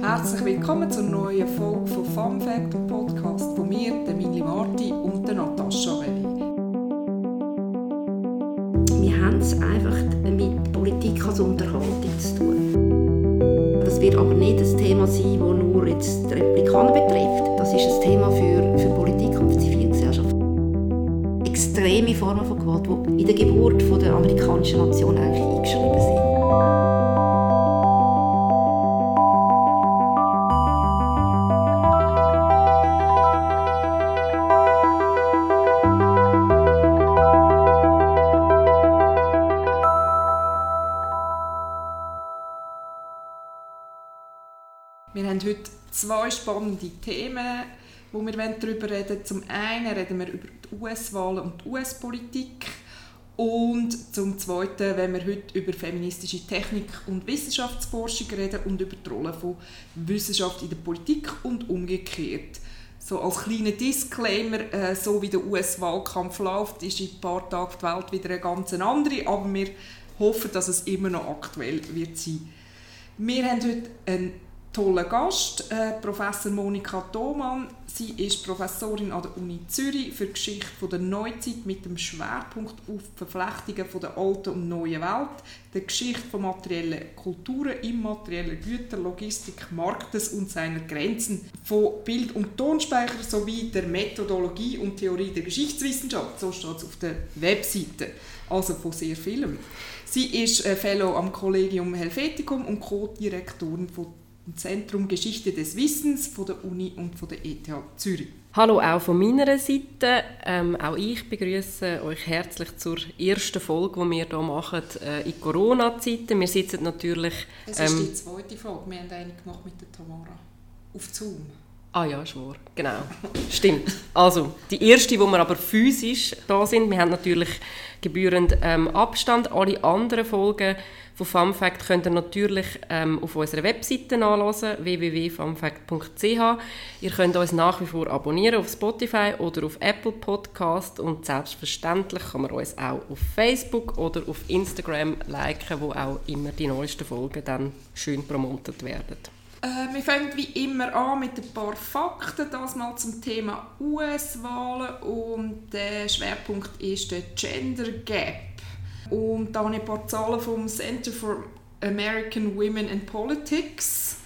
Herzlich willkommen zur neuen Folge von Fun Fact, Podcast von mir, der Mili Marti und der Natascha Welli. Wir haben es einfach mit Politik als Unterhaltung zu tun. Das wird aber nicht ein Thema sein, das nur jetzt die Republikaner betrifft. Das ist ein Thema für, für Politik und für Zivilgesellschaft. Extreme Formen von Gewalt, die in der Geburt der amerikanischen Nation eigentlich eingeschrieben sind. Zwei spannende Themen, wo wir darüber reden Zum einen reden wir über die US-Wahlen und die US-Politik. Und zum Zweiten wenn wir heute über feministische Technik und Wissenschaftsforschung reden und über die Rolle von Wissenschaft in der Politik und umgekehrt. So als kleiner Disclaimer, äh, so wie der US-Wahlkampf läuft, ist in ein paar Tagen die Welt wieder eine ganz andere, aber wir hoffen, dass es immer noch aktuell wird sein. Wir haben heute einen tollen Gast, äh, Professor Monika Thomann. Sie ist Professorin an der Uni Zürich für Geschichte der Neuzeit mit dem Schwerpunkt auf die Verflechtungen von der alten und neuen Welt, der Geschichte von materiellen Kulturen, immaterieller Güter, Logistik, Marktes und seiner Grenzen, von Bild- und Tonspeicher sowie der Methodologie und Theorie der Geschichtswissenschaft. So steht es auf der Webseite. Also von sehr vielem. Sie ist äh, Fellow am Collegium Helveticum und Co-Direktorin von im Zentrum Geschichte des Wissens von der Uni und von der ETH Zürich. Hallo auch von meiner Seite. Ähm, auch ich begrüße euch herzlich zur ersten Folge, die wir hier machen äh, in Corona-Zeiten. Wir sitzen natürlich... Es ist ähm, die zweite Folge. Wir haben eine gemacht mit der Tamara. Auf Zoom. Ah ja, schwor. Genau. Stimmt. Also, die erste, wo wir aber physisch da sind. Wir haben natürlich gebührend ähm, Abstand. Alle anderen Folgen von FunFact könnt ihr natürlich ähm, auf unserer Webseite nachlesen, www.funfact.ch. Ihr könnt uns nach wie vor abonnieren auf Spotify oder auf Apple Podcast und selbstverständlich kann man uns auch auf Facebook oder auf Instagram liken, wo auch immer die neuesten Folgen dann schön promotet werden. Äh, wir fangen wie immer an mit ein paar Fakten, das mal zum Thema US-Wahlen und der Schwerpunkt ist der Gender Gap. Und da habe ich ein paar Zahlen vom Center for American Women in Politics.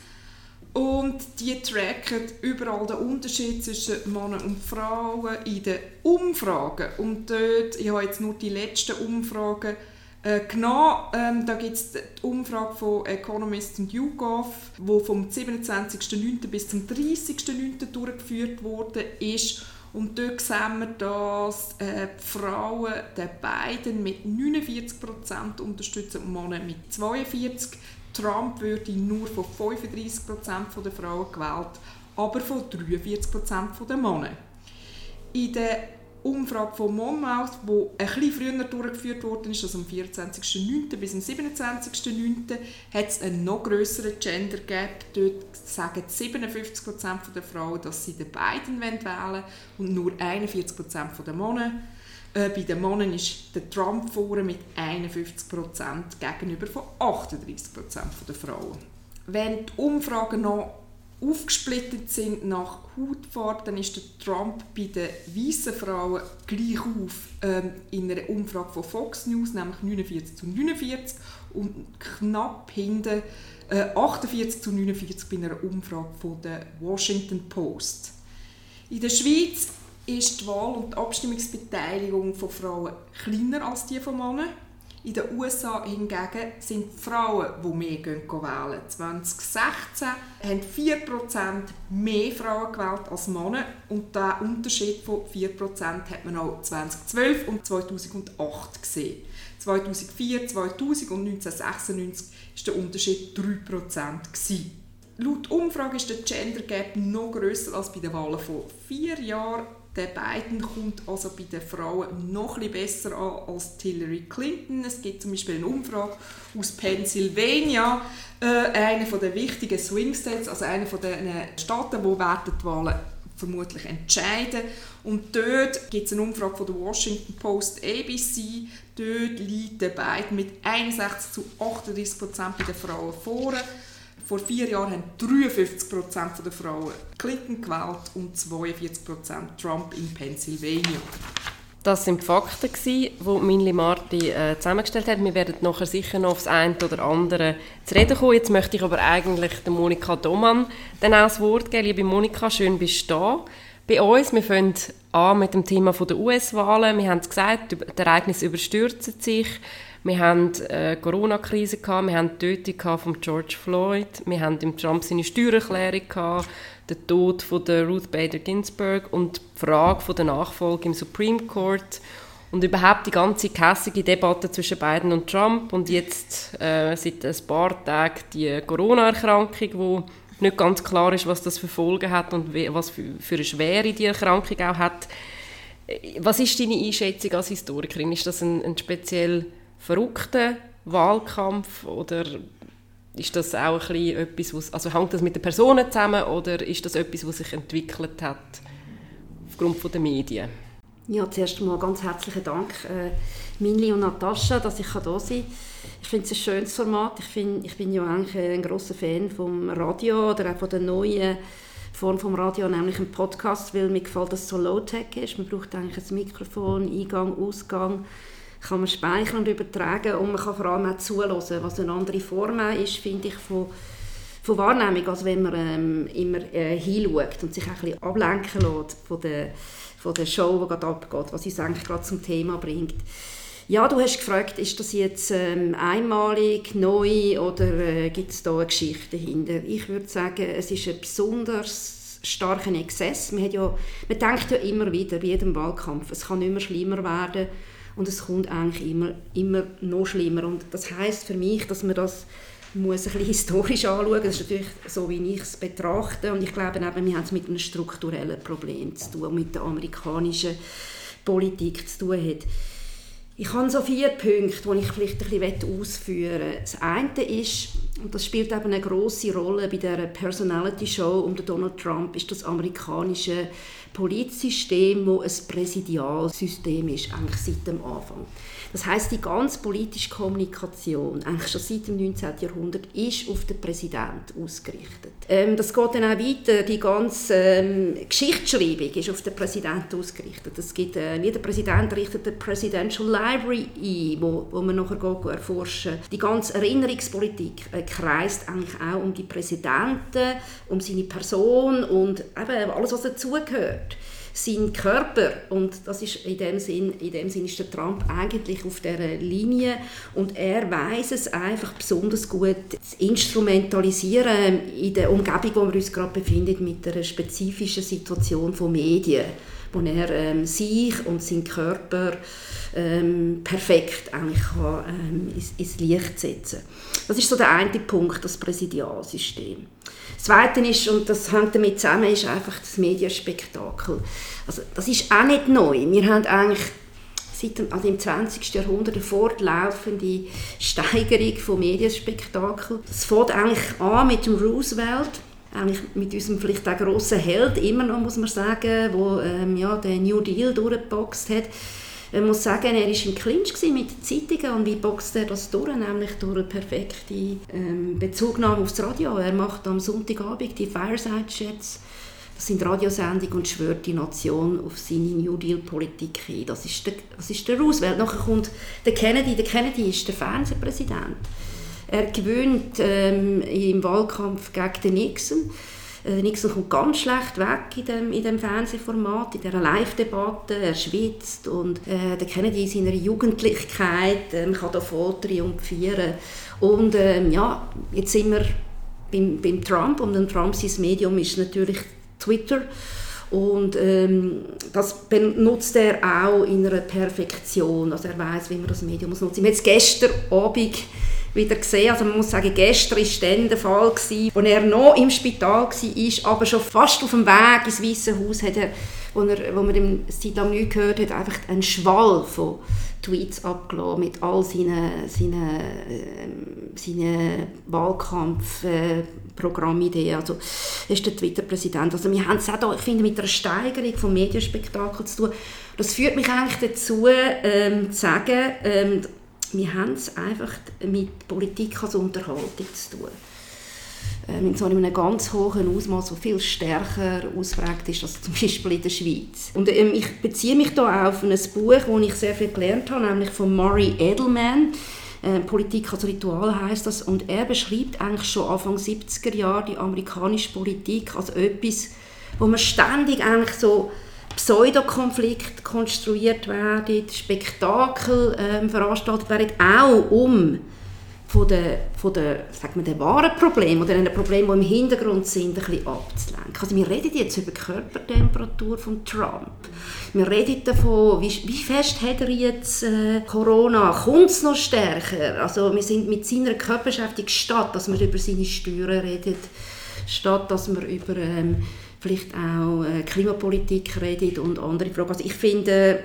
Und die tracken überall den Unterschied zwischen Männern und Frauen in den Umfragen. Und dort, ich habe jetzt nur die letzten Umfragen äh, genommen. Ähm, da gibt es die Umfrage von Economist und YouGov, die vom 27.09. bis zum 30.09. durchgeführt wurde. Ist. Und dort sehen wir, dass äh, die Frauen den beiden mit 49% unterstützen und Männer mit 42%. Trump würde nur von 35% der Frauen gewählt, aber von 43% der Männer. In der Umfrage von Monmouth, die bisschen früher durchgeführt wurde, ist, also am 24.09. bis am 27.09., hat es einen noch grösseren Gender Gap. Dort sagen 57% der Frauen, dass sie den beiden wählen wollen und nur 41% der Männer. Äh, bei den Männern ist der Trump vorne mit 51% gegenüber von 38% der Frauen. Wenn die Umfragen noch aufgesplittet sind nach Hautfarbe, dann ist der Trump bei den weißen Frauen gleich auf ähm, in einer Umfrage von Fox News, nämlich 49 zu 49 und knapp hinten äh, 48 zu 49 bei einer Umfrage von der Washington Post. In der Schweiz ist die Wahl- und die Abstimmungsbeteiligung von Frauen kleiner als die von Männern. In den USA hingegen sind die Frauen, die mehr gehen, wählen. 2016 haben 4% mehr Frauen gewählt als Männer und der Unterschied von 4% hat man auch 2012 und 2008 gesehen. 2004, 2000 und 1996 war der Unterschied 3%. Laut Umfrage ist der Gender Gap noch grösser als bei den Wahlen vor vier Jahren der Biden kommt also bei den Frauen noch ein besser an als Hillary Clinton. Es gibt zum Beispiel eine Umfrage aus Pennsylvania, äh, eine der wichtigen Swing States, also eine von den Staaten, wo die Wahlen vermutlich entscheiden. Und dort gibt es eine Umfrage von der Washington Post ABC. Dort liegt der Biden mit 61 zu 38 Prozent bei den Frauen vor. Vor vier Jahren haben 53% der Frauen Clinton gewählt und 42% Trump in Pennsylvania. Das sind die Fakten, die Minli Marti äh, zusammengestellt hat. Wir werden nachher sicher noch aufs eine oder andere zu reden kommen. Jetzt möchte ich aber eigentlich der Monika Domann dann auch das Wort geben. Liebe Monika, schön bist du da bei uns. Wir fangen an mit dem Thema der US-Wahlen. Wir haben es gesagt, die Ereignisse überstürzen sich. Wir haben eine Corona-Krise, wir haben die Tötung von George Floyd, wir haben im Trump seine Steuererklärung, gehabt, den Tod von der Ruth Bader Ginsburg und die Frage von der Nachfolge im Supreme Court und überhaupt die ganze kässige Debatte zwischen Biden und Trump und jetzt äh, seit ein paar Tagen die Corona-Erkrankung, wo nicht ganz klar ist, was das für Folgen hat und was für, eine Schwere die Erkrankung auch hat. Was ist deine Einschätzung als Historikerin? Ist das ein, ein speziell verrückter Wahlkampf oder ist das auch ein bisschen etwas, was, also hängt das mit den Personen zusammen oder ist das etwas, was sich entwickelt hat aufgrund der Medien? Ja, zuerst einmal ganz herzlichen Dank, äh, Minli und Natascha, dass ich da sein kann. Ich finde es ein schönes Format. Ich, find, ich bin ja eigentlich ein großer Fan vom Radio oder auch von der neuen Form vom Radio, nämlich ein Podcast, weil mir gefällt, dass es so Low-Tech ist. Man braucht eigentlich ein Mikrofon, Eingang, Ausgang kann man speichern und übertragen und man kann vor allem auch zuhören, was eine andere Form ist, finde ich, von, von Wahrnehmung, als wenn man ähm, immer äh, hinschaut und sich ein bisschen ablenken lässt von der, von der Show, die gerade abgeht, was uns eigentlich gerade zum Thema bringt. Ja, du hast gefragt, ist das jetzt ähm, einmalig, neu oder äh, gibt es da eine Geschichte dahinter? Ich würde sagen, es ist ein besonders starker Exzess. Man, hat ja, man denkt ja immer wieder, bei jedem Wahlkampf, es kann immer schlimmer werden und es kommt eigentlich immer, immer noch schlimmer. Und das heißt für mich, dass man das muss ein bisschen historisch anschauen. Das ist natürlich so, wie ich es betrachte. Und ich glaube, eben, wir haben es mit einem strukturellen Problem zu tun, mit der amerikanischen Politik zu tun hat. Ich habe so vier Punkte, die ich vielleicht ein bisschen ausführen möchte. Das eine ist, und das spielt eben eine große Rolle bei der Personality Show um Donald Trump, ist das amerikanische Politsystem, wo ein Präsidialsystem ist, eigentlich seit dem Anfang. Das heißt, die ganze politische Kommunikation, eigentlich schon seit dem 19. Jahrhundert, ist auf den Präsidenten ausgerichtet. Ähm, das geht dann auch weiter. Die ganze ähm, Geschichtsschreibung ist auf den Präsidenten ausgerichtet. Es gibt, äh, jeder Präsident richtet eine Presidential Library ein, wo, wo man nachher geht, erforschen Die ganze Erinnerungspolitik äh, kreist eigentlich auch um die Präsidenten, um seine Person und eben alles, was dazugehört sein Körper. Und das ist in dem Sinn, in dem Sinn ist der Trump eigentlich auf der Linie. Und er weiß es einfach besonders gut zu instrumentalisieren in der Umgebung, wo wir uns gerade befinden mit der spezifischen Situation von Medien, wo er ähm, sich und seinen Körper ähm, perfekt eigentlich kann, ähm, ins, ins Licht setzen. Das ist so der eine Punkt, das Präsidialsystem. Das Zweite ist, und das hängt damit zusammen, ist einfach das Medienspektakel. Also, das ist auch nicht neu. Wir haben eigentlich seit dem, also im 20. Jahrhundert eine fortlaufende Steigerung von Medienspektakel. Das fängt eigentlich an mit dem Roosevelt, eigentlich mit unserem vielleicht auch grossen Held, immer noch muss man sagen, wo ähm, ja, den New Deal durchgeboxt hat. Man muss sagen, er war im Clinch mit den Zeitungen und wie boxt er das durch? Nämlich durch eine perfekte ähm, Bezugnahme aufs Radio. Er macht am Sonntagabend die Fireside-Chats das sind Radiosendungen und schwört die Nation auf seine New Deal-Politik ein. Das ist, der, das ist der Roosevelt. Nachher kommt der Kennedy. Der Kennedy ist der Fernsehpräsident. Er gewöhnt ähm, im Wahlkampf gegen den Nixon. Äh, Nixon kommt ganz schlecht weg in dem, in dem Fernsehformat, in dieser Live-Debatte. Er schwitzt und äh, der Kennedy in seiner Jugendlichkeit ähm, kann da voll triumphieren. Und ähm, ja, jetzt sind wir beim, beim Trump und ein Trump, sein Medium ist natürlich Twitter. Und ähm, das benutzt er auch in einer Perfektion. Also er weiß, wie man das Medium muss nutzen. Habe jetzt gestern Abend wieder gesehen. Also man muss sagen, gestern war dann der Fall, wo er noch im Spital war, aber schon fast auf dem Weg ins Weiße Haus hat er, wo, er, wo man ihm seit langem nicht gehört hat, einfach einen Schwall von Tweets abgelassen mit all seinen, seinen, äh, seinen Wahlkampfprogrammideen. Äh, also er ist der Twitter-Präsident. Also wir haben es auch da, ich finde, mit einer Steigerung von Medienspektakel zu tun. Das führt mich eigentlich dazu, ähm, zu sagen, ähm, wir haben es einfach mit Politik als Unterhaltung zu tun. ähm, in so einem ganz hohen Ausmaß, so viel stärker ausprägt ist als zum Beispiel in der Schweiz. Und ähm, ich beziehe mich da auf ein Buch, wo ich sehr viel gelernt habe, nämlich von Murray Edelman. Äh, Politik als Ritual heißt das und er beschreibt eigentlich schon Anfang 70er Jahre die amerikanische Politik als etwas, wo man ständig eigentlich so Pseudokonflikte konstruiert werden, Spektakel ähm, veranstaltet werden, auch um von den, von den, sagen wir, den wahren Problemen oder den Problemen, die im Hintergrund sind, ein bisschen abzulenken. Also wir reden jetzt über die Körpertemperatur von Trump. Wir reden davon, wie, wie fest hat er jetzt äh, Corona? Kommt es noch stärker? Also wir sind mit seiner Körperbeschäftigung statt, dass wir über seine Steuern reden, statt dass wir über ähm, vielleicht auch äh, Klimapolitik reden und andere Fragen. Also ich finde,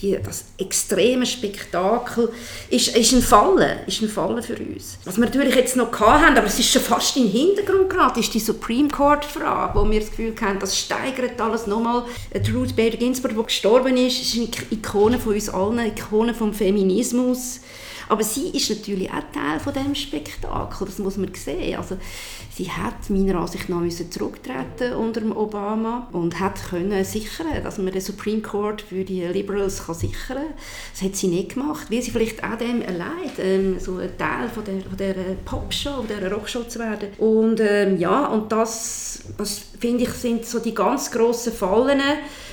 die, das extreme Spektakel ist, ist ein Fallen, ist ein Fallen für uns. Was wir natürlich jetzt noch hatten, aber es ist schon fast im Hintergrund gerade, ist die Supreme Court Frage, wo wir das Gefühl haben, das steigert alles nochmal. Äh, Ruth Bader Ginsburg, die gestorben ist, ist eine Ikone von uns allen, eine Ikone vom Feminismus. Aber sie ist natürlich auch Teil von dem Spektakel, das muss man sehen. Also, sie hat meiner Ansicht nach müssen zurücktreten unter Obama und hat können sichern, dass man den Supreme Court für die Liberals kann sichern kann. Das hat sie nicht gemacht, weil sie vielleicht auch dem erleidet, ähm, so ein Teil von der, von der Popshow, der Rockshow zu werden. Und ähm, ja, und das, das finde ich, sind so die ganz grossen Fallen,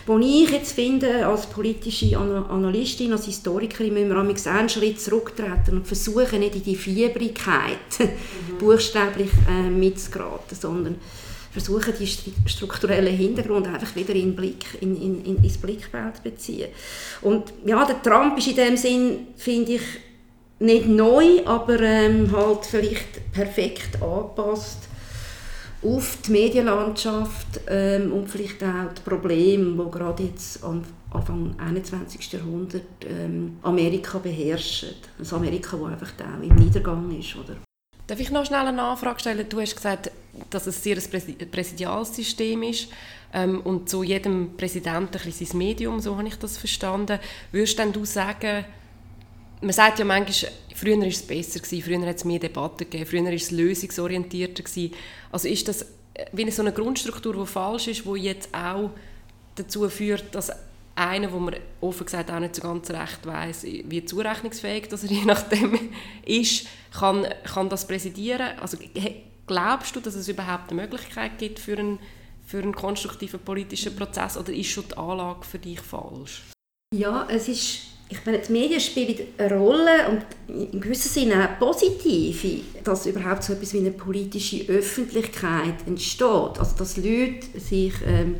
wo ich jetzt finde, als politische Analystin, als Historikerin, müssen wir einen Schritt zurücktreten und versuchen, nicht in die Fiebrigkeit mhm. buchstäblich äh, mitzugeraten, sondern versuchen, die strukturellen Hintergründe einfach wieder in Blick, in, in, in, ins Blickfeld zu beziehen. Und ja, der Trump ist in dem Sinn, finde ich, nicht neu, aber ähm, halt vielleicht perfekt angepasst auf die Medienlandschaft ähm, und vielleicht auch die Probleme, die gerade jetzt am Anfang 21. Jahrhundert ähm, Amerika beherrschen. Das Amerika, das einfach auch im Niedergang ist. Oder? Darf ich noch schnell eine Nachfrage stellen? Du hast gesagt, dass es sehr ein Präsidialsystem ist ähm, und zu jedem Präsidenten ein sein Medium, so habe ich das verstanden. Würdest denn du sagen, man sagt ja manchmal, früher war es besser, gewesen, früher hat es mehr Debatten gegeben, früher war es lösungsorientierter. Gewesen. Also ist das äh, wie so eine Grundstruktur, die falsch ist, die jetzt auch dazu führt, dass einer, wo man offen gesagt auch nicht so ganz recht weiß, wie zurechnungsfähig dass er je nachdem ist, kann, kann das präsidieren. Also glaubst du, dass es überhaupt eine Möglichkeit gibt für einen, für einen konstruktiven politischen Prozess oder ist schon die Anlage für dich falsch? Ja, es ist ich meine, die Medien spielen eine Rolle und in gewissem Sinne auch positiv, dass überhaupt so etwas wie eine politische Öffentlichkeit entsteht. Also dass Leute sich ähm,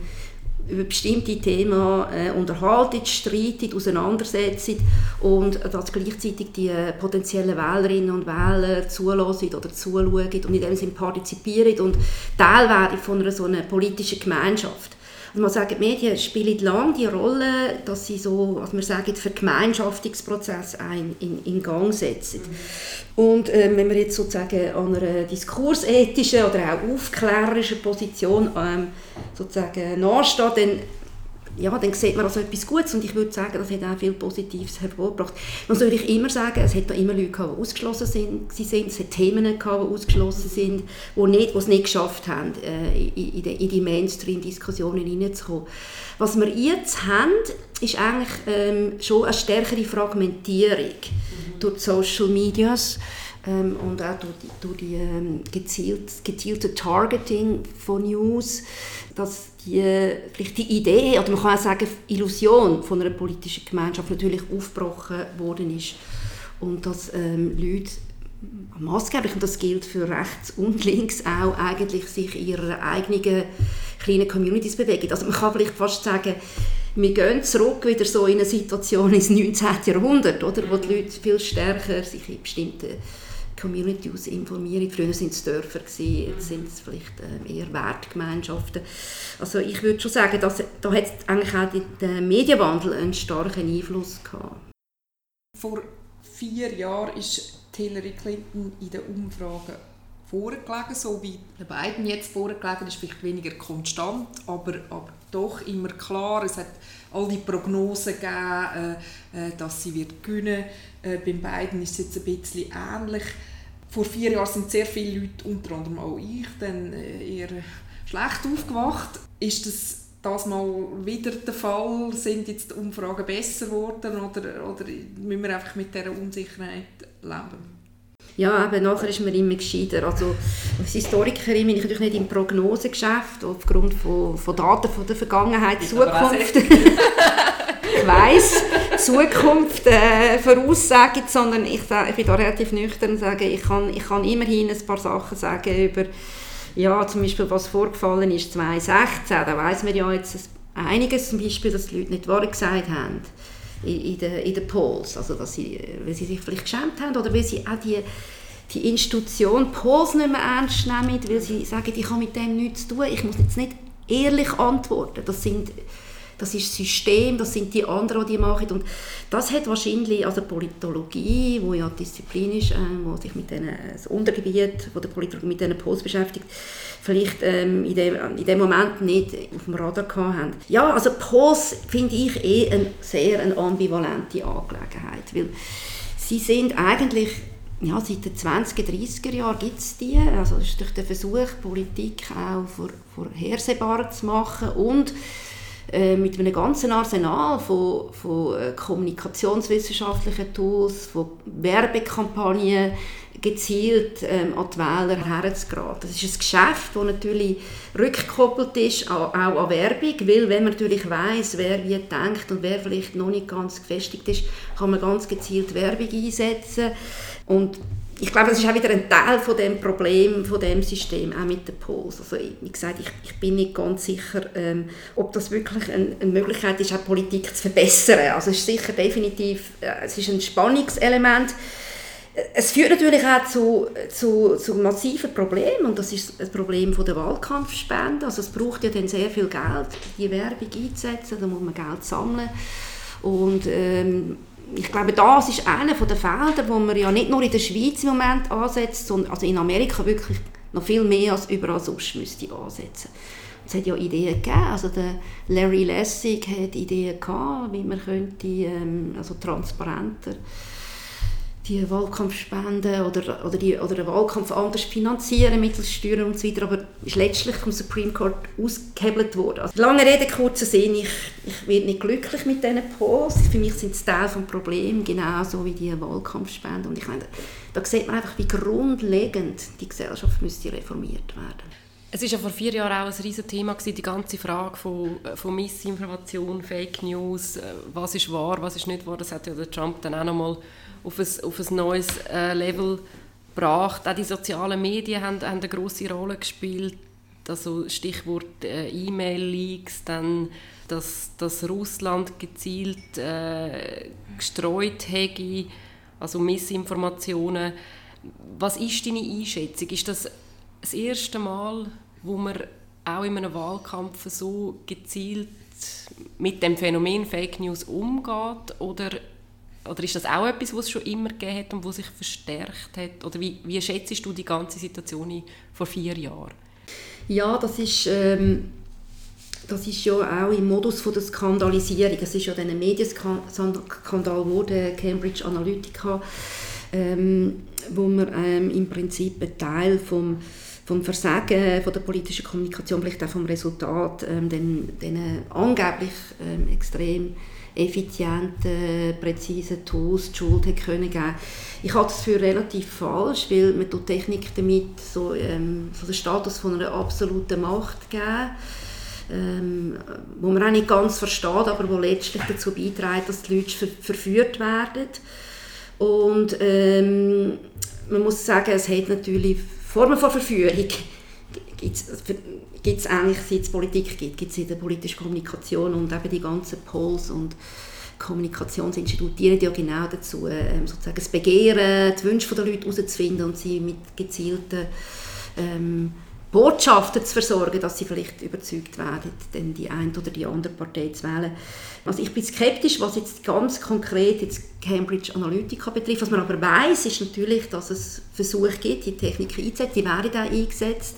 über bestimmte Themen äh, unterhalten, streiten, auseinandersetzen und dass gleichzeitig die potenziellen Wählerinnen und Wähler zulassen oder zuschauen und in dem Sinne partizipieren und Teil werden von einer so einer politischen Gemeinschaft. Also man sagt, die Medien spielen lange die Rolle, dass sie so, was wir sagen, Vergemeinschaftungsprozess ein, in, in Gang setzen. Und äh, wenn wir jetzt sozusagen an einer diskursethischen oder auch aufklärerischen Position ähm, sozusagen nachstehen, dann ja, dann sieht man also etwas Gutes und ich würde sagen, das hat auch viel Positives hervorgebracht. Man soll ich immer sagen, es hat da immer Leute gehabt, die ausgeschlossen sind, sind. es hat Themen gehabt, die ausgeschlossen sind, die, nicht, die es nicht geschafft haben, äh, in, die, in die Mainstream-Diskussionen hineinzukommen. Was wir jetzt haben, ist eigentlich ähm, schon eine stärkere Fragmentierung mhm. durch die Social Medias ähm, und auch durch durch die ähm, gezielt, gezielte Targeting von News, dass die, vielleicht die Idee, oder man kann auch sagen Illusion von einer politischen Gemeinschaft natürlich aufgebrochen worden ist und dass ähm, Leute maßgeblich, und das gilt für rechts und links auch, eigentlich sich in ihrer eigenen kleinen Communities bewegen. Also man kann vielleicht fast sagen, wir gehen zurück wieder so in eine Situation ins 19. Jahrhundert, oder, wo die Leute viel stärker sich in bestimmten Community aus informieren. Früher waren es Dörfer, jetzt sind es vielleicht ähm, eher Wertgemeinschaften. Also ich würde schon sagen, dass, da hat eigentlich auch der Medienwandel einen starken Einfluss gehabt. Vor vier Jahren ist Hillary Clinton in den Umfragen vorgelegen, so wie Biden jetzt vorgelegen ist, vielleicht weniger konstant, aber, aber doch immer klar. Es hat all die Prognosen gegeben, äh, äh dass sie wird gewinnen. Äh, beim Biden ist es jetzt ein bisschen ähnlich. vor vier Jahren sind sehr viele Leute, unter anderem auch ich, dann äh, eher schlecht aufgewacht. Ist das das mal wieder der Fall? Sind jetzt die Umfragen besser geworden oder, oder müssen wir einfach mit dieser Unsicherheit leben? Ja, eben, nachher ist man immer gescheiter. Also, als Historikerin bin ich natürlich nicht im Prognosegeschäft, aufgrund von, von Daten von der Vergangenheit, Zukunft. ich weiss, Zukunft äh, voraussagen, sondern ich, ich bin da relativ nüchtern und sage, ich kann, ich kann immerhin ein paar Sachen sagen über, ja, zum Beispiel, was vorgefallen ist 2016, da weiss man ja jetzt einiges, zum Beispiel, dass die Leute nicht wahr gesagt haben in, den in den Polls, also dass sie, weil sie sich vielleicht geschämt haben oder weil sie auch die, die Institution Polls nicht mehr ernst nehmen, weil sie sagen, ich habe mit dem nichts zu tun, ich muss jetzt nicht ehrlich antworten. Das sind das ist das System, das sind die anderen, die machen. Und das hat wahrscheinlich, also Politologie, wo ja Disziplin ist, äh, wo sich mit diesen, das Untergebiet wo der Politologie mit diesen Posts beschäftigt, vielleicht ähm, in, dem, in dem Moment nicht auf dem Radar haben. Ja, also Posts finde ich eh eine sehr eine ambivalente Angelegenheit, weil sie sind eigentlich ja, seit den 20er, 30er Jahren gibt es die. Also es ist durch den Versuch, Politik auch vor, vorhersehbar zu machen und äh, mit einem ganzen Arsenal von, von äh, kommunikationswissenschaftlichen Tools, von Werbekampagnen gezielt ähm, an die Wähler herzugeraten. Das ist ein Geschäft, das natürlich rückgekoppelt ist, auch, an Werbung, weil wenn man natürlich weiß, wer wie denkt und wer vielleicht noch nicht ganz gefestigt ist, kann man ganz gezielt Werbung einsetzen und ich glaube, das ist auch wieder ein Teil von dem Problem, von dem System, auch mit den Polls. Also, wie gesagt, ich, ich bin nicht ganz sicher, ähm, ob das wirklich ein, eine Möglichkeit ist, auch Politik zu verbessern. Also es ist sicher definitiv, äh, es ist ein Spannungselement. Es führt natürlich auch zu, zu, zu massiven Problemen und das ist das Problem der Wahlkampfspende. Also es braucht ja dann sehr viel Geld, die Werbung einzusetzen, da muss man Geld sammeln und ähm, ich glaube, das ist einer der Felder, wo man ja nicht nur in der Schweiz im Moment ansetzt, sondern also in Amerika wirklich noch viel mehr als überall sonst müsste ansetzen. Es hat ja Ideen gegeben, also der Larry Lessig hat Ideen gehabt, wie man könnte ähm, also transparenter die Wahlkampfspenden oder, oder, die, oder den Wahlkampf anders finanzieren mittels Steuern und so weiter, aber ist letztlich vom Supreme Court ausgehebelt worden. Also, lange Rede, kurzer Sinn, ich, ich werde nicht glücklich mit diesen Posts. Für mich sind sie Teil des Problems, genauso wie die Wahlkampfspenden. Und ich meine, da sieht man einfach, wie grundlegend die Gesellschaft müsste reformiert werden. Es war ja vor vier Jahren auch ein riesiges Thema, die ganze Frage von, von Missinformation, Fake News, äh, was ist wahr, was ist nicht wahr. Das hat ja Trump dann auch nochmal auf ein, auf ein neues äh, Level gebracht. Auch die sozialen Medien haben, haben eine grosse Rolle gespielt. Also Stichwort äh, E-Mail-Leaks, dann dass, dass Russland gezielt äh, gestreut hätte, also Missinformationen. Was ist deine Einschätzung? Ist das das erste Mal, wo man auch in einem Wahlkampf so gezielt mit dem Phänomen Fake News umgeht? Oder oder ist das auch etwas, was es schon immer gegeben hat und was sich verstärkt hat? Oder wie, wie schätzt du die ganze Situation vor vier Jahren? Ja, das ist, ähm, das ist ja auch im Modus von der Skandalisierung. Es ist ja ein Medienskandal geworden, Cambridge Analytica, ähm, wo man ähm, im Prinzip einen Teil vom vom Versagen von der politischen Kommunikation, vielleicht auch vom Resultat, ähm, den, den angeblich ähm, extrem effizienten, präzisen Tools die Schuld hätte können geben Ich halte das für relativ falsch, weil man die Technik damit so, ähm, so den Status von einer absoluten Macht geben ähm, wo man auch nicht ganz versteht, aber wo letztlich dazu beiträgt, dass die Leute ver verführt werden. Und ähm, man muss sagen, es hat natürlich Formen von Verführung gibt es eigentlich, seit es Politik gibt, gibt es in der politischen Kommunikation und eben die ganzen Polls und Kommunikationsinstitute dienen ja genau dazu, ähm, sozusagen das Begehren, die Wünsche der Leute herauszufinden und sie mit gezielten ähm, Botschaften zu versorgen, dass sie vielleicht überzeugt werden, denn die eine oder die andere Partei zu wählen. Also ich bin skeptisch, was jetzt ganz konkret jetzt Cambridge Analytica betrifft. Was man aber weiß, ist natürlich, dass es Versuche gibt, die Technik einzusetzen. Die werden auch eingesetzt.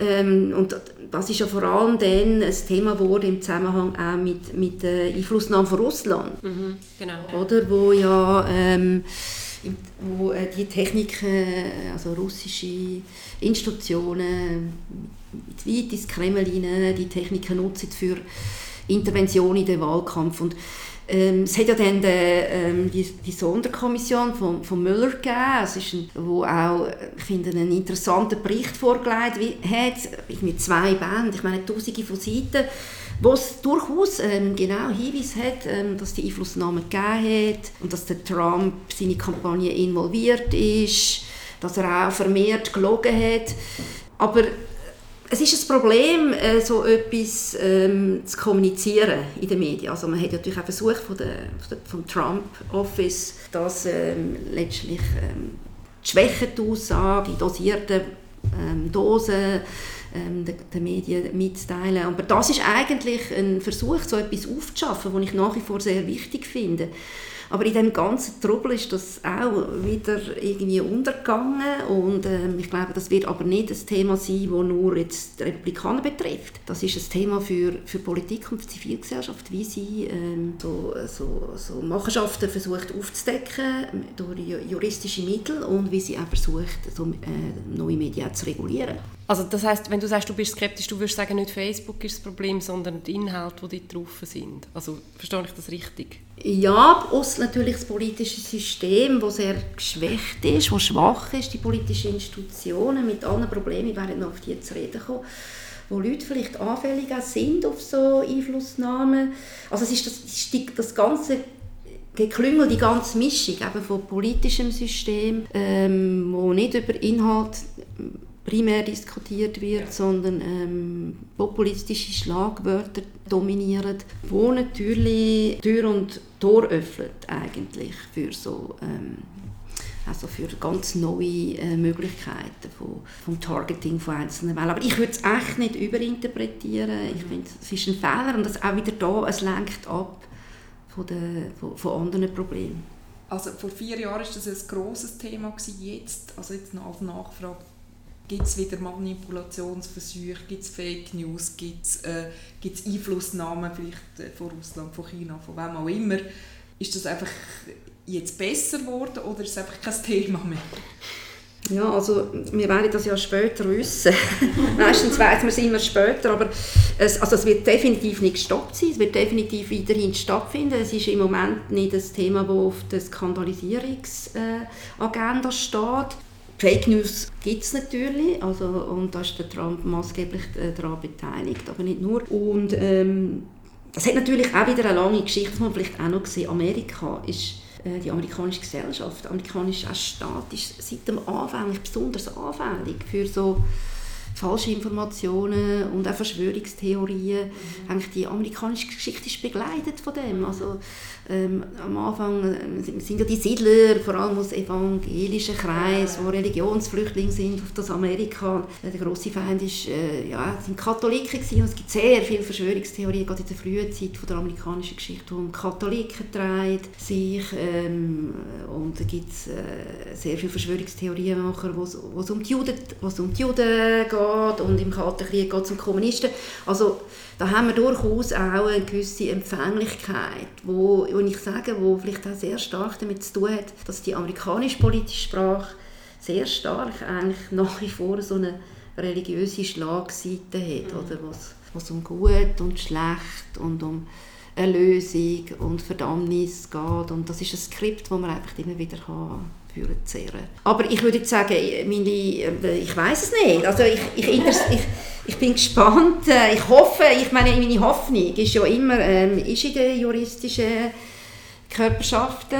Ähm, und das ist ja vor allem dann ein Thema geworden im Zusammenhang auch mit, mit der Einflussnahme von Russland. Mhm, genau. Oder, wo ja ähm, wo äh, die Techniken, also russische Institutionen weit ins Kreml hinein, die Techniken nutzen für Intervention in den Wahlkampf. Und ähm, es hat ja dann de, ähm, die, die, Sonderkommission von, von Müller gegeben, es ist ein, wo auch, ich finde, einen interessanten Bericht vorgelegt hat, mit zwei Bänden, ich meine tausende von Seiten, wo es durchaus ähm, genau Hinweise hat, ähm, dass die Einflussnahme gegeben hat und dass der Trump seine Kampagne involviert ist, dass er auch vermehrt gelogen hat. Aber es ist ein Problem, äh, so etwas ähm, zu kommunizieren in den Medien. Also man hat natürlich auch versucht von der, vom Trump Office, das ähm, letztlich ähm, die Schwächen der Aussage in dosierten ähm, Dosen ähm, den, den, Medien mitzuteilen. Aber das ist eigentlich ein Versuch, so etwas aufzuschaffen, was ich nach wie vor sehr wichtig finde. Aber in dem ganzen Trubel ist das auch wieder irgendwie untergegangen und ähm, ich glaube, das wird aber nicht ein Thema sein, das nur jetzt die Republikaner betrifft. Das ist ein Thema für, für Politik und für Zivilgesellschaft, wie sie ähm, so, so, so Machenschaften versucht aufzudecken durch juristische Mittel und wie sie auch versucht, so, äh, neue Medien zu regulieren. Also das heißt, wenn du sagst, du bist skeptisch, du würdest sagen, nicht Facebook ist das Problem, sondern die Inhalte, die drauf sind. Also verstehe ich das richtig? Ja, aus natürlich das politische System, das sehr geschwächt ist, das schwach ist, die politischen Institutionen mit allen Problemen, ich werde noch auf die zu reden kommen, wo Leute vielleicht anfällig sind auf so Einflussnahmen. Also es ist das, das ganze Geklüngel, die ganze Mischung eben von politischem System, ähm, wo nicht über Inhalt primär diskutiert wird, sondern ähm, populistische Schlagwörter dominieren, wo natürlich Tür und Tor öffnet eigentlich für so ähm, also für ganz neue äh, Möglichkeiten von, vom Targeting von einzelnen Wählern. Aber ich würde es echt nicht überinterpretieren. Ich finde, es ist ein Fehler und das auch wieder da, es lenkt ab von, der, von, von anderen Problemen. Also vor vier Jahren war das ein grosses Thema jetzt, also jetzt noch als Nachfrage Gibt es wieder Manipulationsversuche, gibt es Fake News, gibt es äh, Einflussnahmen vielleicht äh, von Russland, von China, von wem auch immer? Ist das einfach jetzt besser geworden oder ist es einfach kein Thema mehr? Ja, also wir werden das ja später wissen. Meistens weiß man es immer später, aber es, also es wird definitiv nicht gestoppt sein, es wird definitiv weiterhin stattfinden. Es ist im Moment nicht das Thema, das auf der Skandalisierungsagenda äh, steht. Fake News gibt es natürlich, also, und da ist der Trump maßgeblich äh, daran beteiligt, aber nicht nur. Und ähm, das hat natürlich auch wieder eine lange Geschichte, das man vielleicht auch noch sehen. Amerika ist äh, die amerikanische Gesellschaft, der amerikanische Staat ist seit dem Anfang besonders anfällig für so falsche Informationen und auch Verschwörungstheorien. Mhm. Eigentlich die amerikanische Geschichte ist begleitet von dem. Also, ähm, am Anfang äh, sind ja die Siedler, vor allem aus evangelischen Kreis, wo Religionsflüchtlinge sind auf das Amerika. Der große Feind ist, äh, ja, sind Katholiken gewesen. und es gibt sehr viele Verschwörungstheorien, gerade in der frühen Zeit von der amerikanischen Geschichte, um Katholiken dreht sich ähm, und da gibt es äh, sehr viele Verschwörungstheorien, wo es um die Juden, um die Juden geht geht und im Kalten Krieg geht es um Kommunisten. Also da haben wir durchaus auch eine gewisse Empfänglichkeit, wo, wo ich sage, wo vielleicht auch sehr stark damit zu tun hat, dass die amerikanische politische Sprache sehr stark eigentlich nach wie vor so eine religiöse Schlagseite hat, mhm. oder? Was, was um Gut und Schlecht und um Erlösung und Verdammnis geht. Und das ist ein Skript, das man einfach immer wieder kann zehren. Aber ich würde jetzt sagen, meine, äh, ich weiß es nicht. Also ich, ich, ich, ich bin gespannt. Äh, ich hoffe, ich meine, meine Hoffnung ist ja immer, ähm, ist in den juristischen Körperschaften,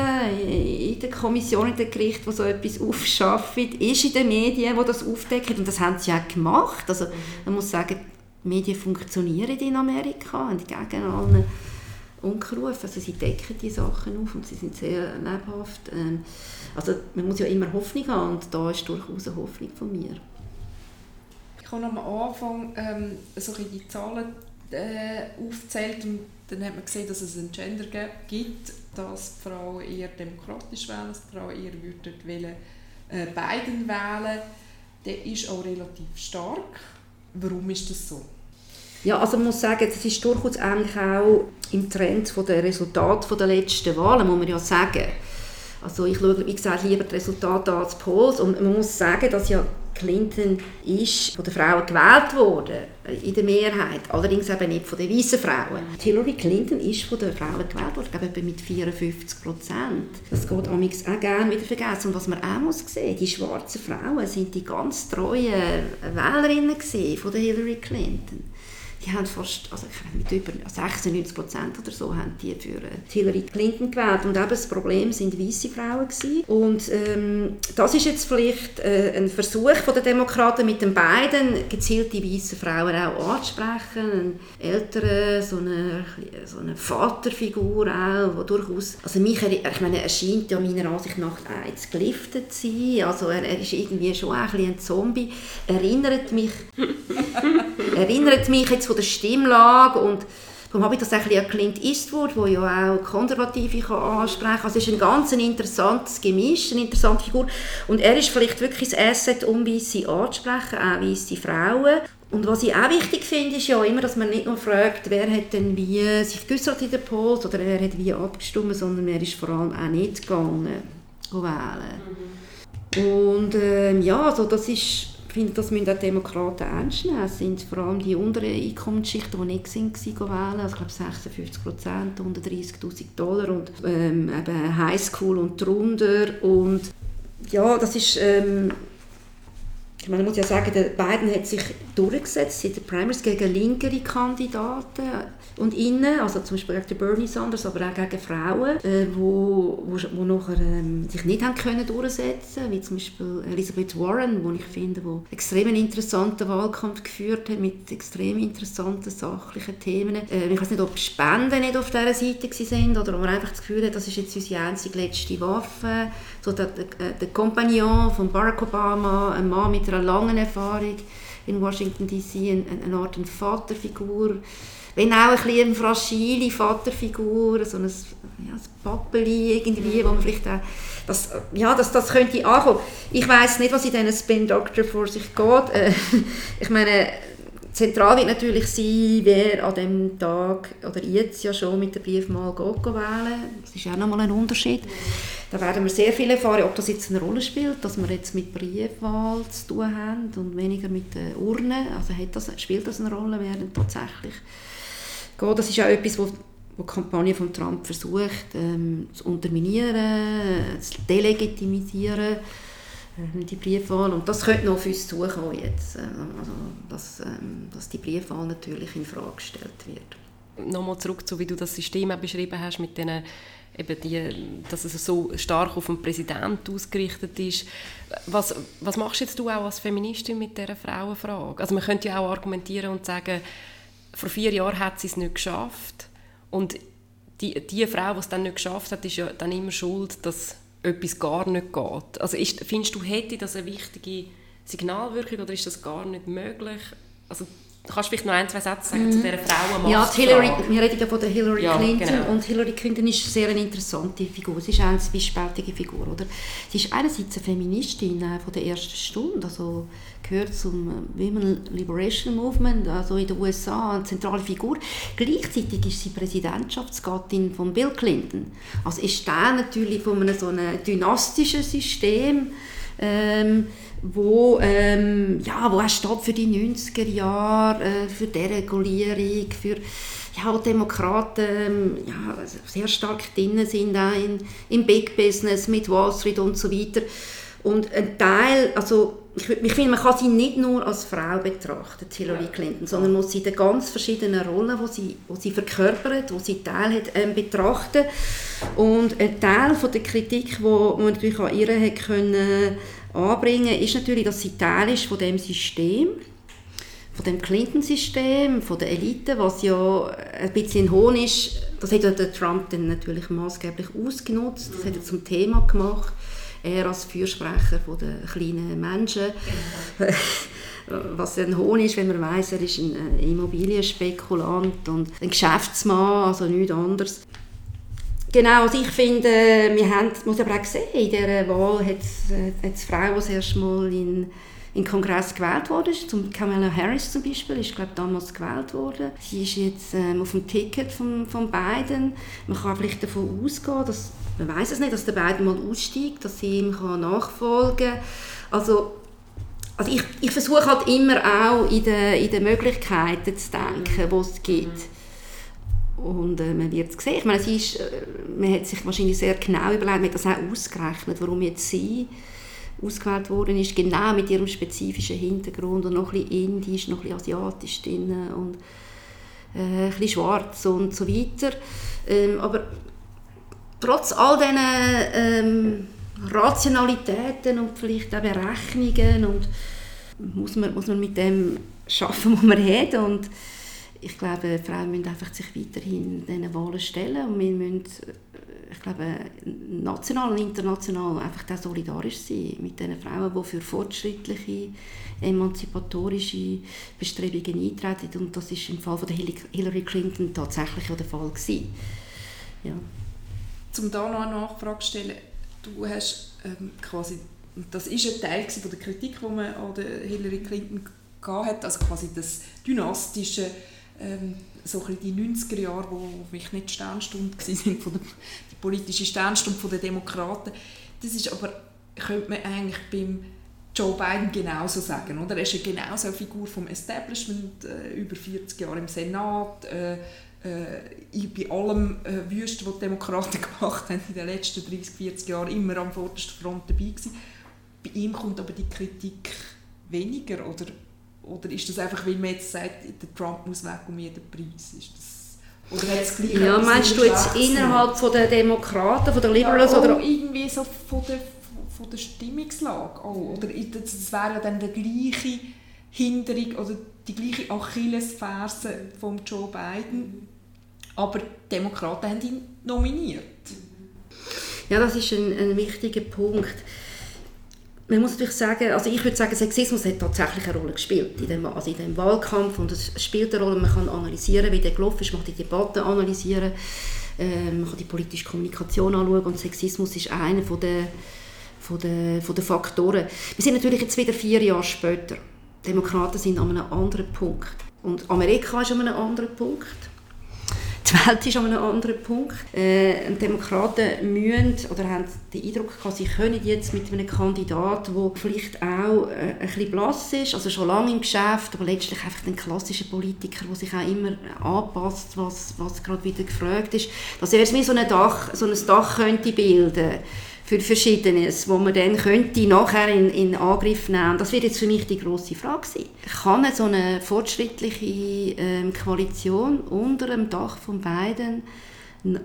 in der Kommission, in den Gericht, die so etwas aufschaffen, ist in den Medien, die das aufdecken. Und das haben sie auch gemacht. Also man muss sagen, die Medien funktionieren in Amerika, und gegen allen Unkenrufen. Also sie decken die Sachen auf und sie sind sehr lebhaft. Ähm, also man muss ja immer Hoffnung haben und da ist durchaus eine Hoffnung von mir. Ich habe am Anfang ähm, so die Zahlen äh, aufgezählt und dann hat man gesehen, dass es ein Gender Gap gibt, dass die Frauen eher demokratisch wählen, dass die Frauen eher würden wählen, äh, Biden wählen. Der ist auch relativ stark. Warum ist das so? Ja, also man muss sagen, das ist durchaus eigentlich auch im Trend der Resultate der letzten Wahlen, muss man ja sagen. Also ich schaue, wie gesagt, lieber das Resultat als Polls und man muss sagen, dass ja Clinton ist von den Frauen gewählt worden, in der Mehrheit, allerdings eben nicht von den weißen Frauen. Hillary Clinton ist von den Frauen gewählt worden, ich mit 54 Prozent. Das geht amigs auch gerne wieder vergessen. Und was man auch muss sehen, die schwarzen Frauen sind die ganz treuen Wählerinnen von Hillary Clinton die haben fast, also mit über 96 Prozent oder so, haben die für äh, Hillary Clinton gewählt. Und eben das Problem sind weiße Frauen gewesen. Und ähm, das ist jetzt vielleicht äh, ein Versuch von den Demokraten mit den beiden gezielt die weißen Frauen auch anzusprechen. Ein älterer, so eine, so eine Vaterfigur auch, wo durchaus, also mich, ich meine, er scheint ja meiner Ansicht nach eins geliftet zu sein. Also er, er ist irgendwie schon ein, ein Zombie. Erinnert mich, erinnert mich jetzt von der Stimmlage und Darum habe ich das ein bisschen an Clint Eastwood, der ja auch Konservative kann ansprechen kann. Also es ist ein ganz interessantes Gemisch, eine interessante Figur. Und er ist vielleicht wirklich das Asset, um Weisse anzusprechen, auch weisse Frauen. Und was ich auch wichtig finde, ist ja immer, dass man nicht nur fragt, wer hat denn wie sich geäußert in der Polls oder wer hat wie abgestimmt, sondern wer ist vor allem auch nicht gegangen, wählen. Mhm. Und ähm, ja, also das ist ich finde, das müssen auch Demokraten ernst nehmen. Es sind vor allem die unteren Einkommensschichten, die nicht sind, wählen. Also, ich glaube 56 Prozent, unter 30'000 Dollar und ähm, eben Highschool und drunter. Und ja, das ist... Ähm, ich meine, man muss ja sagen, der Biden hat sich durchgesetzt in den Primaries gegen linkere Kandidaten und innen, also zum Beispiel gegen Bernie Sanders, aber auch gegen Frauen, äh, wo, wo, wo nachher ähm, sich nicht haben können durchsetzen, wie zum Beispiel Elizabeth Warren, wo ich finde, wo extrem interessanten Wahlkampf geführt hat mit extrem interessanten sachlichen Themen. Äh, ich weiß nicht, ob Spenden nicht auf dieser Seite sind oder ob man einfach das Gefühl hat, das ist jetzt unsere einzige letzte Waffe. So der, der, Kompagnon von Barack Obama, ein Mann mit einer langen Erfahrung in Washington D.C., eine Art Vaterfigur wenn auch ein bisschen eine fragile Vaterfigur, so ein, ja, ein Pappeli irgendwie, wo man vielleicht auch, das, ja, das, das könnte ankommen. Ich weiß nicht, was in diesen Spin Doctor vor sich geht. Äh, ich meine, zentral wird natürlich sein, wer an dem Tag oder jetzt ja schon mit dem Brief mal geht wählen. Das ist auch nochmal ein Unterschied. Da werden wir sehr viel erfahren, ob das jetzt eine Rolle spielt, dass wir jetzt mit Briefwahl zu tun haben und weniger mit den Urnen. Also hat das, spielt das eine Rolle, werden tatsächlich gehen. Das ist auch etwas, was die Kampagne von Trump versucht ähm, zu unterminieren, zu delegitimisieren, äh, die Briefwahl. Und das könnte noch auf uns zukommen jetzt, äh, also, dass, ähm, dass die Briefwahl natürlich in Frage gestellt wird. Nochmal zurück zu, wie du das System beschrieben hast, mit denen eben die, dass es so stark auf den Präsidenten ausgerichtet ist. Was, was machst jetzt du auch als Feministin mit dieser Frauenfrage? Also man könnte ja auch argumentieren und sagen, vor vier Jahren hat sie es nicht geschafft. Und die, die Frau, die es dann nicht geschafft hat, ist ja dann immer schuld, dass etwas gar nicht geht. Also ist, findest du, hätte das eine wichtige Signalwirkung oder ist das gar nicht möglich? Also Kannst du vielleicht noch ein, zwei Sätze sagen mm. zu mhm. dieser Frauenmacht? Ja, Hillary, wir reden ja von der Hillary ja, Clinton genau. und Hillary Clinton ist sehr eine interessante Figur. Sie ist eine zwiespältige Figur, oder? Sie ist einerseits eine Feministin äh, von der ersten Stunde, also gehört zum äh, Women Liberation Movement, also in den USA eine zentrale Figur. Gleichzeitig ist sie Präsidentschaftsgattin von Bill Clinton. Also ist da natürlich von einem so einem dynastischen System ähm, wo, ähm, ja, wo steht für die 90er Jahre, äh, für Deregulierung, für ja, Demokraten ähm, ja, sehr stark drin sind auch in, im Big Business mit Wall Street und so weiter. Und ein Teil, also ich, ich finde, man kann sie nicht nur als Frau betrachten, Hillary Clinton, sondern muss sie in den ganz verschiedenen Rollen, die sie, wo sie verkörpert, wo sie Teil hat, ähm, betrachten. Und ein Teil von der Kritik, die man natürlich an ihr hat können, anbringen, ist natürlich, dass sie Teil ist von dem System, von dem Clinton-System, von der Elite, was ja ein bisschen Hohn ist. Das hat ja der Trump dann natürlich maßgeblich ausgenutzt, das hat er zum Thema gemacht. Er als Fürsprecher von der kleinen Menschen. was ein Hohn ist, wenn man weiß, er ist ein Immobilienspekulant und ein Geschäftsmann, also nichts anderes. Genau, also ich finde, wir haben, muss aber auch sehen, in dieser Wahl hat es äh, Frau, die das erste Mal in in Kongress gewählt wurde. Zum Kamala Harris zum Beispiel ist glaube damals gewählt worden. Sie ist jetzt ähm, auf dem Ticket von, von Biden. Man kann vielleicht davon ausgehen, dass Man weiß es nicht, dass der beiden mal aussteigt, dass sie ihm nachfolgen kann. Also, also ich, ich versuche halt immer auch in den, in den Möglichkeiten zu denken, die es gibt. Und äh, man wird es sehen. Ich meine, es ist, äh, man hat sich wahrscheinlich sehr genau überlegt, man hat das auch ausgerechnet, warum jetzt sie ausgewählt worden ist, genau mit ihrem spezifischen Hintergrund und noch ein bisschen indisch, noch ein bisschen asiatisch drin und äh, ein bisschen schwarz und so weiter. Ähm, aber trotz all diesen ähm, Rationalitäten und vielleicht auch Berechnungen und muss man, muss man mit dem schaffen, was man hat und ich glaube, Frauen müssen einfach sich weiterhin diesen Wahlen stellen und wir müssen, äh, ich glaube, national und international einfach da solidarisch sein mit den Frauen, die für fortschrittliche, emanzipatorische Bestrebungen eintreten und das ist im Fall von Hillary Clinton tatsächlich auch der Fall. Ja. Zum da noch eine Nachfrage zu stellen, du hast ähm, quasi, das ist ein Teil von der Kritik, die man an Hillary Clinton hatte, also quasi das dynastische ähm, so die 90er Jahre, wo mich nicht Sternstunde waren, von der, die politische Sternstunde der Demokraten. Das ist aber, könnte man eigentlich beim Joe Biden genauso sagen. Oder? Er ist ja genauso eine Figur vom Establishment, äh, über 40 Jahre im Senat, äh, äh, bei allem äh, Wüsten, was die Demokraten gemacht haben in den letzten 30, 40 Jahren, immer am vordersten Front dabei gewesen. Bei ihm kommt aber die Kritik weniger, oder oder ist das einfach, weil man jetzt sagt, der Trump muss weg um jeden Preis? Ist das, oder hat es gleich ja, meinst du jetzt innerhalb von der Demokraten, von der Liberals? Ja, oder? irgendwie so von der, von der Stimmungslage. Oh, oder das wäre ja dann der gleiche Hinderung oder die gleiche Achillesferse von Joe Biden. Aber die Demokraten haben ihn nominiert. Ja, das ist ein, ein wichtiger Punkt man muss natürlich sagen, also ich würde sagen, Sexismus hat tatsächlich eine Rolle gespielt in dem, also in dem Wahlkampf und es spielt eine Rolle, man kann analysieren, wie der gelaufen ist, man kann die Debatte analysieren, ähm, man kann die politische Kommunikation anschauen und Sexismus ist einer von der, von der, von der Faktoren. Wir sind natürlich jetzt wieder vier Jahre später. Demokraten sind an einem anderen Punkt und Amerika ist an einem anderen Punkt die Welt ist an einem anderen Punkt. Äh, Demokraten müssen oder haben den Eindruck gehabt, sie können jetzt mit einem Kandidaten, der vielleicht auch äh, ein bisschen blass ist, also schon lange im Geschäft, aber letztlich einfach ein klassischer Politiker, der sich auch immer anpasst, was, was gerade wieder gefragt ist, dass er wie so ein Dach, so ein Dach könnte bilden für Verschiedenes, wo man dann könnte nachher in, in Angriff nehmen. Das wird jetzt für mich die große Frage sein. Kann so eine fortschrittliche ähm, Koalition unter dem Dach von beiden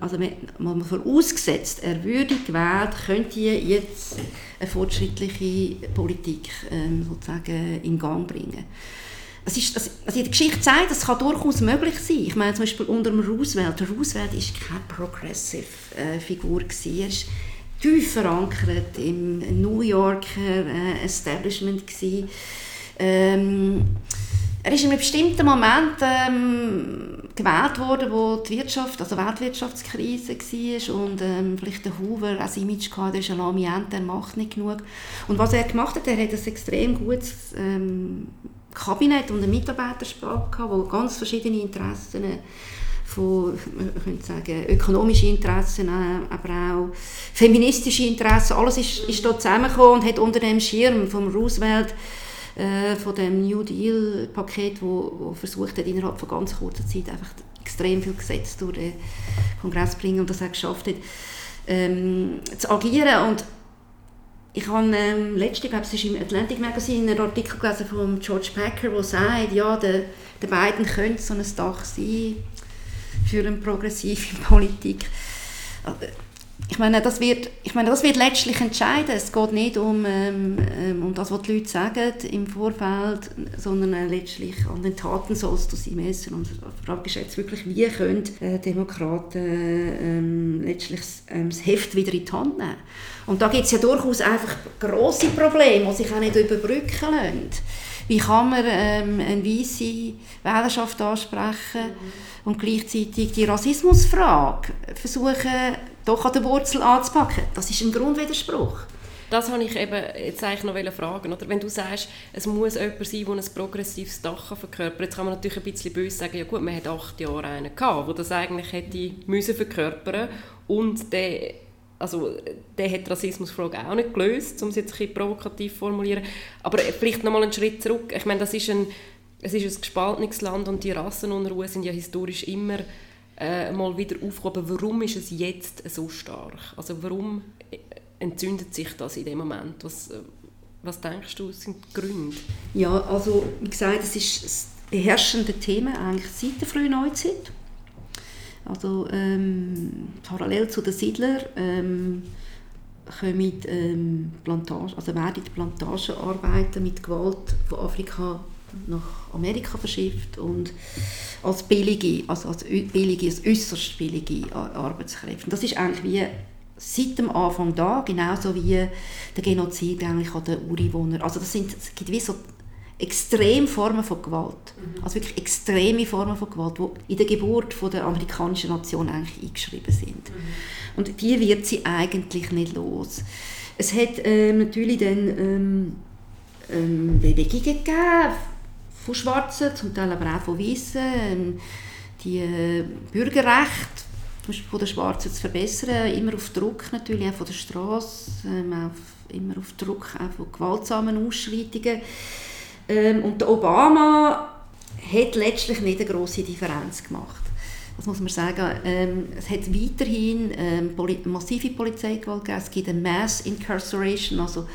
also mal vorausgesetzt, er würde gewählt, könnte jetzt eine fortschrittliche Politik ähm, sozusagen in Gang bringen. Das ist, also die Geschichte zeigt, das kann durchaus möglich sein. Ich meine zum Beispiel unter dem Roosevelt. Roosevelt war keine progressive äh, Figur. Gewesen. Tief verankert im New Yorker äh, Establishment Ähm, er ist in einem bestimmten Moment ähm, gewählt worden, wo die Wirtschaft, also Weltwirtschaftskrise war und ähm, vielleicht der Hoover als Image hatte, der ist ein Amiente, der macht nicht genug. Und was er gemacht hat, er hat ein extrem gutes ähm, Kabinett und einen Mitarbeiterstab gehabt, wo ganz verschiedene Interessen von sagen, ökonomischen Interessen, aber auch feministische Interessen. Alles ist, ist dort zusammengekommen und hat unter dem Schirm von Roosevelt äh, von dem New Deal Paket, wo, wo versucht hat innerhalb von ganz kurzer Zeit einfach extrem viel Gesetze durch den Kongress zu bringen und das auch geschafft hat, ähm, zu agieren und ich habe ähm, letzte, glaube ist im Atlantic Magazine, einen Artikel gelesen von George Packer, der sagt, ja, der, der beiden könnte so ein Dach sein, für eine progressive Politik. Ich meine, das wird, ich meine, das wird letztlich entscheiden. Es geht nicht um, ähm, ähm, um das, was die Leute sagen im Vorfeld, sondern äh, letztlich an den Taten sollst du sie messen. Und die Frage ist jetzt wirklich, wie können äh, Demokraten ähm, letztlich ähm, das Heft wieder in die Hand nehmen. Und da gibt es ja durchaus einfach grosse Probleme, die sich auch nicht überbrücken lassen. Wie kann man ähm, eine weisse Wählerschaft ansprechen und gleichzeitig die Rassismusfrage versuchen, doch an der Wurzel anzupacken? Das ist ein Grundwiderspruch. Das habe ich eben jetzt eigentlich noch fragen. Oder? Wenn du sagst, es muss jemand sein, der ein progressives Dach verkörpert. Jetzt kann man natürlich ein bisschen böse sagen, ja gut, man hat acht Jahre einen gehabt, der das eigentlich hätte müssen verkörpern und der also der hat die Rassismusfrage auch nicht gelöst, um es jetzt ein bisschen provokativ zu formulieren. Aber vielleicht nochmal einen Schritt zurück. Ich meine, das ist ein, es ist ein gespaltenes Land und die Rassenunruhen sind ja historisch immer äh, mal wieder aufgehoben. Warum ist es jetzt so stark? Also warum entzündet sich das in dem Moment? Was, was denkst du, sind die Gründe? Ja, also wie gesagt, es ist das beherrschende Thema eigentlich seit der frühen Neuzeit. Also ähm, parallel zu den Siedlern ähm, kommen ähm, Plantage, also werden die Plantagenarbeiter mit Gewalt von Afrika nach Amerika verschifft und als billige, also als billige, als äußerst billige Arbeitskräfte. Das ist eigentlich wie seit dem Anfang da, genauso wie der Genozid eigentlich an den Ureinwohnern. Also das sind, es gibt wie so extreme Formen von Gewalt, also wirklich extreme Formen von Gewalt, die in der Geburt der amerikanischen Nation eigentlich eingeschrieben sind. Und die wird sie eigentlich nicht los. Es hat äh, natürlich dann ähm, ähm, Bewegungen gegeben von Schwarzen, zum Teil aber auch von Weißen, ähm, die äh, Bürgerrechte von den Schwarzen zu verbessern, immer auf Druck natürlich, auch von der Straße, ähm, immer auf Druck auch von gewaltsamen Ausschreitungen. Ähm, und der Obama hat letztlich nicht eine große Differenz gemacht. Das muss man sagen. Ähm, es hat weiterhin ähm, poli massive Polizeigewalt gegeben. Es gibt eine Mass Incarceration, also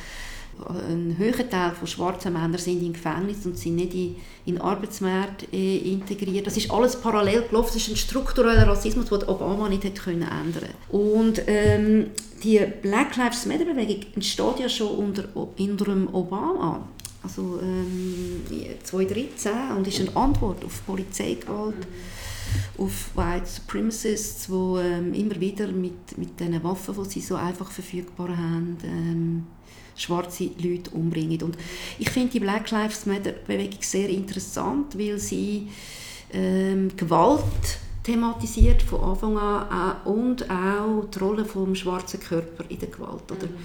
ein höherer Teil von schwarzen Männern sind im Gefängnis und sind nicht in, in den Arbeitsmarkt äh, integriert. Das ist alles parallel gelaufen. Das ist ein struktureller Rassismus, den Obama nicht hat können ändern Und ähm, die Black Lives Matter Bewegung entsteht ja schon unter, unter Obama also ähm, 2013 und ist eine Antwort auf Polizeigewalt, mhm. auf White Supremacists, die ähm, immer wieder mit, mit den Waffen, die sie so einfach verfügbar haben, ähm, schwarze Leute umbringen. Und ich finde die Black Lives Matter Bewegung sehr interessant, weil sie ähm, Gewalt thematisiert von Anfang an äh, und auch die Rolle des schwarzen Körper in der Gewalt. Oder? Mhm.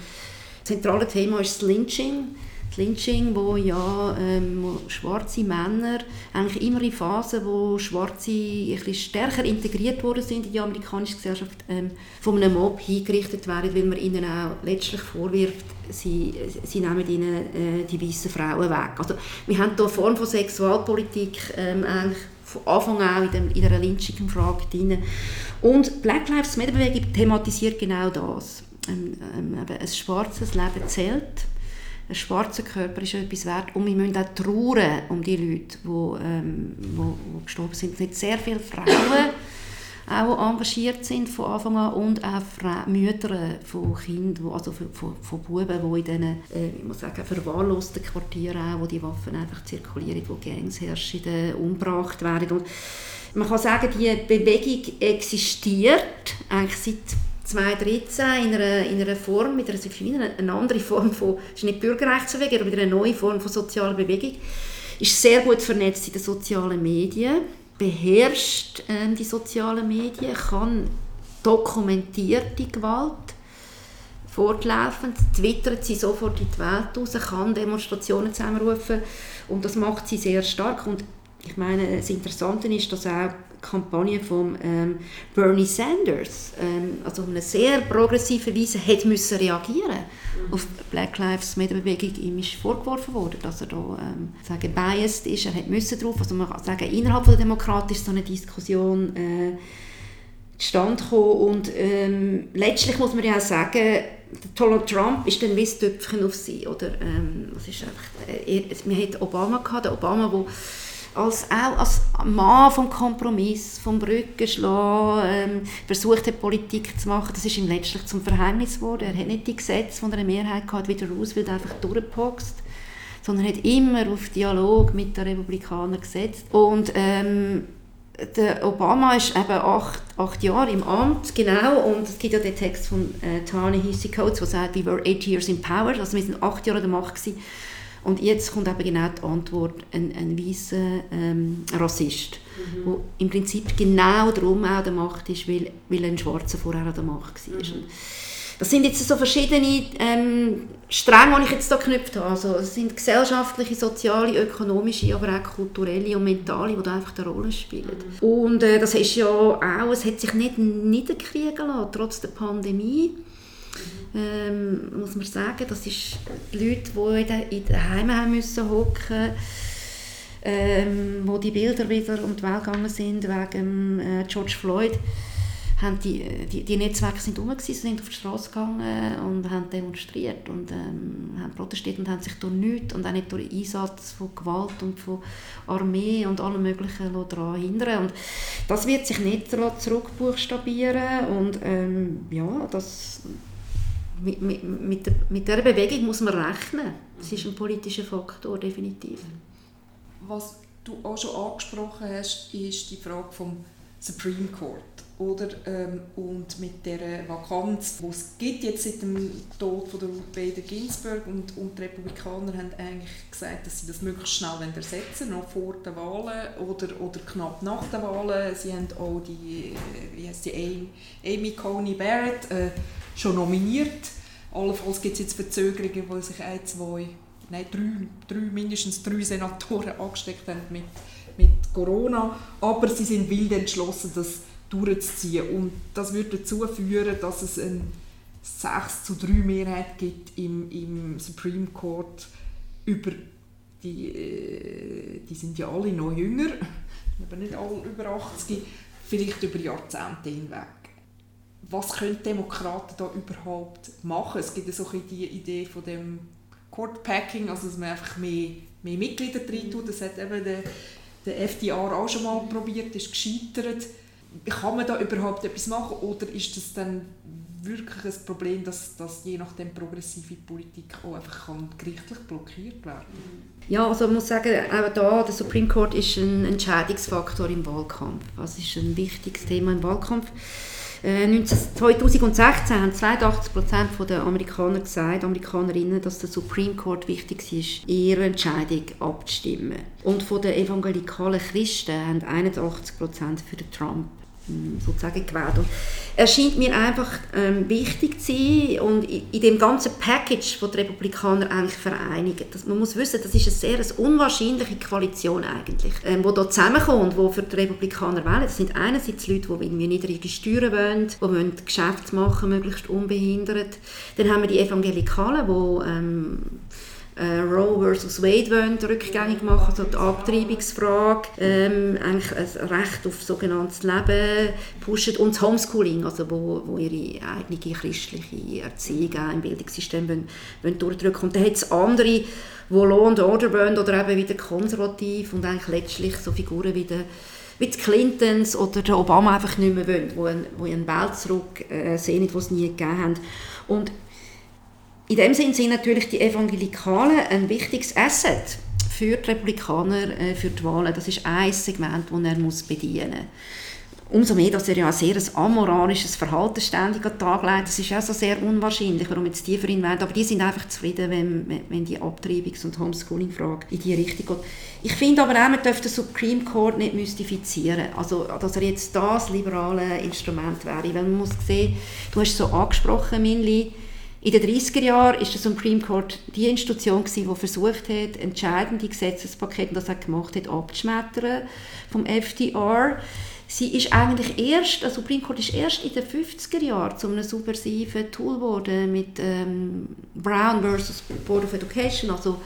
Das zentrale Thema ist das Lynching Lynching, wo ja ähm, schwarze Männer eigentlich immer in Phasen, wo Schwarze ein stärker integriert worden sind in die amerikanische Gesellschaft, ähm, von einem Mob hingerichtet werden, weil man ihnen auch letztlich vorwirft, sie, sie nehmen ihnen äh, die weißen Frauen weg. Also wir haben hier eine Form von Sexualpolitik ähm, eigentlich von Anfang an in, dem, in der Lynching-Frage drin. Und Black Lives Matter Bewegung thematisiert genau das. Ähm, ähm, ein schwarzes Leben zählt ein schwarzer Körper ist etwas wert und wir müssen auch trauern um die Leute, die, ähm, wo, wo gestorben sind. Es sind sehr viele Frauen auch engagiert sind von Anfang an und auch Fra Mütter von Kindern, also von, von, von Buben, die in diesen äh, ich muss sagen, verwahrlosten Quartieren auch, wo die Waffen einfach zirkulieren, wo Gangs herrschen, umgebracht werden. Und man kann sagen, die Bewegung existiert eigentlich seit 2013 in einer, in einer Form, mit einer, eine, eine andere Form von, es ist nicht Bürgerrechtsbewegung, aber mit einer neuen Form von sozialer Bewegung, ist sehr gut vernetzt in den sozialen Medien, beherrscht ähm, die sozialen Medien, kann dokumentierte Gewalt fortlaufend, twittert sie sofort in die Welt raus, kann Demonstrationen zusammenrufen und das macht sie sehr stark und ich meine, das Interessante ist, dass auch Kampagne von ähm, Bernie Sanders, ähm, also eine sehr progressive Weise, hat müssen reagieren mhm. auf Black Lives Matter Bewegung. Ihm ist vorgeworfen worden, dass er da ähm, biased ist. Er hat müssen drauf. Also man kann sagen, innerhalb der eine Diskussion äh, zustande gekommen. Und ähm, letztlich muss man ja auch sagen, Donald Trump ist dann wie ein Töpfchen auf sie. Oder, ähm, was ist einfach, Obama gehabt, Obama, der als, auch als Mann vom Kompromiss, vom Brückenschlagen, ähm, versucht hat, Politik zu machen. Das ist ihm letztlich zum Verhängnis geworden. Er hat nicht die Gesetze von einer Mehrheit gehabt, wie der Roosevelt einfach durchgepokst, sondern hat immer auf Dialog mit den Republikanern gesetzt. Und ähm, der Obama ist eben acht, acht Jahre im Amt, genau, und es gibt ja den Text von äh, Ta-Nehisi Coates, der sagt, we were eight years in power, also wir sind acht Jahre an der Macht gewesen. Und jetzt kommt eben genau die Antwort, ein, ein weißer ähm, Rassist, mhm. wo im Prinzip genau darum auch der Macht ist, weil, weil ein Schwarzer vorher an der Macht war. Mhm. Das sind jetzt so verschiedene ähm, Stränge, die ich jetzt hier geknüpft habe. Also, es sind gesellschaftliche, soziale, ökonomische, aber auch kulturelle und mentale, die da einfach eine Rolle spielen. Mhm. Und äh, das ist ja auch, es hat sich nicht niederkriegen lassen, trotz der Pandemie. Ähm, muss man sagen. Das ist die Leute, die in den Heimen haben müssen hocken ähm, wo die Bilder wieder um die Welt gegangen sind wegen äh, George Floyd haben die, die, die Netzwerke sind rum sind auf die Straße gegangen und haben demonstriert und ähm, haben protestiert und haben sich durch nichts und auch nicht durch Einsatz von Gewalt und von Armee und allem Möglichen daran hindern. Und das wird sich nicht zurückbuchstabieren und ähm, ja, das, mit, mit, mit, dieser Bewegung muss man rechnen. Das ist ein politischer Faktor, definitiv. Was du auch schon angesprochen hast, ist die Frage vom Supreme Court. Oder, ähm, und mit der Vakanz, die es gibt jetzt seit dem Tod von der Ruth Bader Ginsburg und, und die Republikaner haben eigentlich gesagt, dass sie das möglichst schnell ersetzen noch vor den Wahlen oder, oder knapp nach den Wahlen. Sie haben auch die, äh, wie heißt die Amy, Amy Coney Barrett äh, schon nominiert. Allenfalls gibt es jetzt Verzögerungen, wo sich ein, zwei, nein, drei, drei, mindestens drei Senatoren angesteckt haben mit, mit Corona. Aber sie sind wild entschlossen, dass durchzuziehen. Und das würde dazu führen, dass es eine 6 zu 3 Mehrheit gibt im, im Supreme Court über die, äh, die sind ja alle noch jünger, aber nicht alle über 80, vielleicht über Jahrzehnte hinweg. Was können Demokraten da überhaupt machen? Es gibt ja so die Idee von dem Court Packing, also dass man einfach mehr, mehr Mitglieder drin tut. Das hat eben der, der FDR auch schon mal probiert, ist gescheitert kann man da überhaupt etwas machen oder ist das dann wirklich ein Problem, dass, dass je nachdem progressive Politik auch einfach kann gerichtlich blockiert werden Ja, also man muss sagen, auch da, der Supreme Court ist ein Entscheidungsfaktor im Wahlkampf. Das ist ein wichtiges Thema im Wahlkampf. 2016 äh, haben 82 Prozent der Amerikaner gesagt, Amerikanerinnen, dass der Supreme Court wichtig ist, ihre Entscheidung abzustimmen. Und von den evangelikalen Christen haben 81 Prozent für den Trump sozusagen gewählt. Und er scheint mir einfach ähm, wichtig zu sein und in, dem ganzen Package, das die Republikaner eigentlich vereinigen. Das, man muss wissen, das ist eine sehr eine unwahrscheinliche Koalition eigentlich, ähm, die hier zusammenkommt, die für die Republikaner wählen. Das sind einerseits Leute, die irgendwie niedrige Steuern wollen, die wollen Geschäfte machen, möglichst unbehindert. Dann haben wir die Evangelikalen, die ähm, äh, Roe vs. Wade wollen, rückgängig machen, also die Abtreibungsfrage, ähm, eigentlich ein Recht auf sogenanntes Leben pushen und das Homeschooling, also wo, wo ihre eigene christliche Erziehung im Bildungssystem wollen, wollen durchdrücken. Und dann hat es andere, die Law and Order wollen oder eben wieder konservativ und eigentlich letztlich so Figuren wie der wie die Clintons oder der Obama einfach nicht mehr wollen, die einen, die Welt zurück äh, die es nie gegeben hat. Und in dem Sinn sind natürlich die Evangelikalen ein wichtiges Asset für die Republikaner, äh, für die Wahlen. Das ist ein Segment, das er muss bedienen muss. Umso mehr, dass er ja ein sehr amoralisches Verhalten ständig an den Tag legt. Das ist auch so sehr unwahrscheinlich, warum jetzt die für ihn werden. Aber die sind einfach zufrieden, wenn, wenn die Abtreibungs- und Homeschooling-Frage in die Richtung geht. Ich finde aber auch, man darf den Supreme Court nicht mystifizieren. Also, dass er jetzt das liberale Instrument wäre. Weil man muss sehen, du hast so angesprochen, Minli, in den 30er Jahren war der Supreme Court die Institution, die versucht hat, entscheidende Gesetzespakete, das er gemacht hat, abzuschmettern vom FDR. Sie ist eigentlich erst, der Supreme Court ist erst in den 50er Jahren zu einem subversiven Tool geworden mit ähm, Brown versus Board of Education, also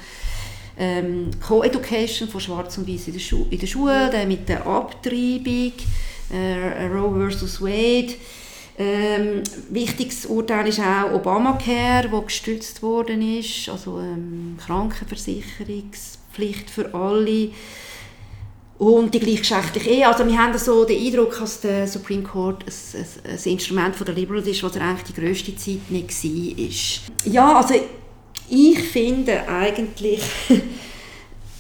ähm, Co-Education von Schwarz und Weiß in der, Schu in der Schule, dann mit der Abtreibung, äh, Roe versus Wade ähm, wichtiges Urteil ist auch Obamacare, wo gestützt worden ist, also ähm, Krankenversicherungspflicht für alle und die gleichgeschlechtliche Ehe. Also wir haben so den Eindruck, dass der Supreme Court ein, ein, ein Instrument der Liberals ist, was er eigentlich die grösste Zeit nicht war. Ja, also ich finde eigentlich,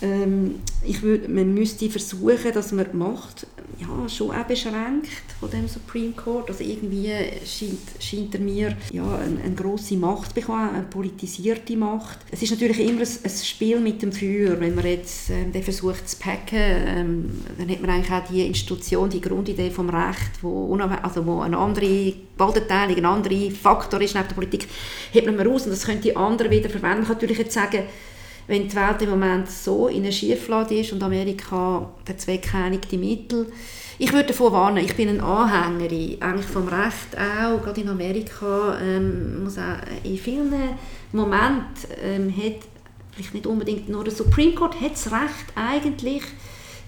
ähm, ich würd, man müsste versuchen, dass man die Macht ja, schon auch beschränkt von dem Supreme Court. Also irgendwie scheint, scheint er mir ja, eine, eine grosse Macht bekommen, eine politisierte Macht. Es ist natürlich immer ein, ein Spiel mit dem Feuer. Wenn man jetzt ähm, den versucht zu packen, ähm, dann hat man eigentlich auch die Institution, die Grundidee vom Recht, wo, also wo eine andere Gewaltenteilung, ein anderer Faktor ist neben der Politik, hebt man raus und das könnte die anderen wieder verwenden. Man kann natürlich jetzt sagen, wenn die Welt im Moment so in einer Schieflage ist und Amerika der zweckeinigte Mittel, ich würde davor warnen, ich bin ein Anhängerin eigentlich vom Recht auch, gerade in Amerika, ähm, muss auch in vielen Momenten ähm, hat vielleicht nicht unbedingt nur der Supreme Court hat das Recht eigentlich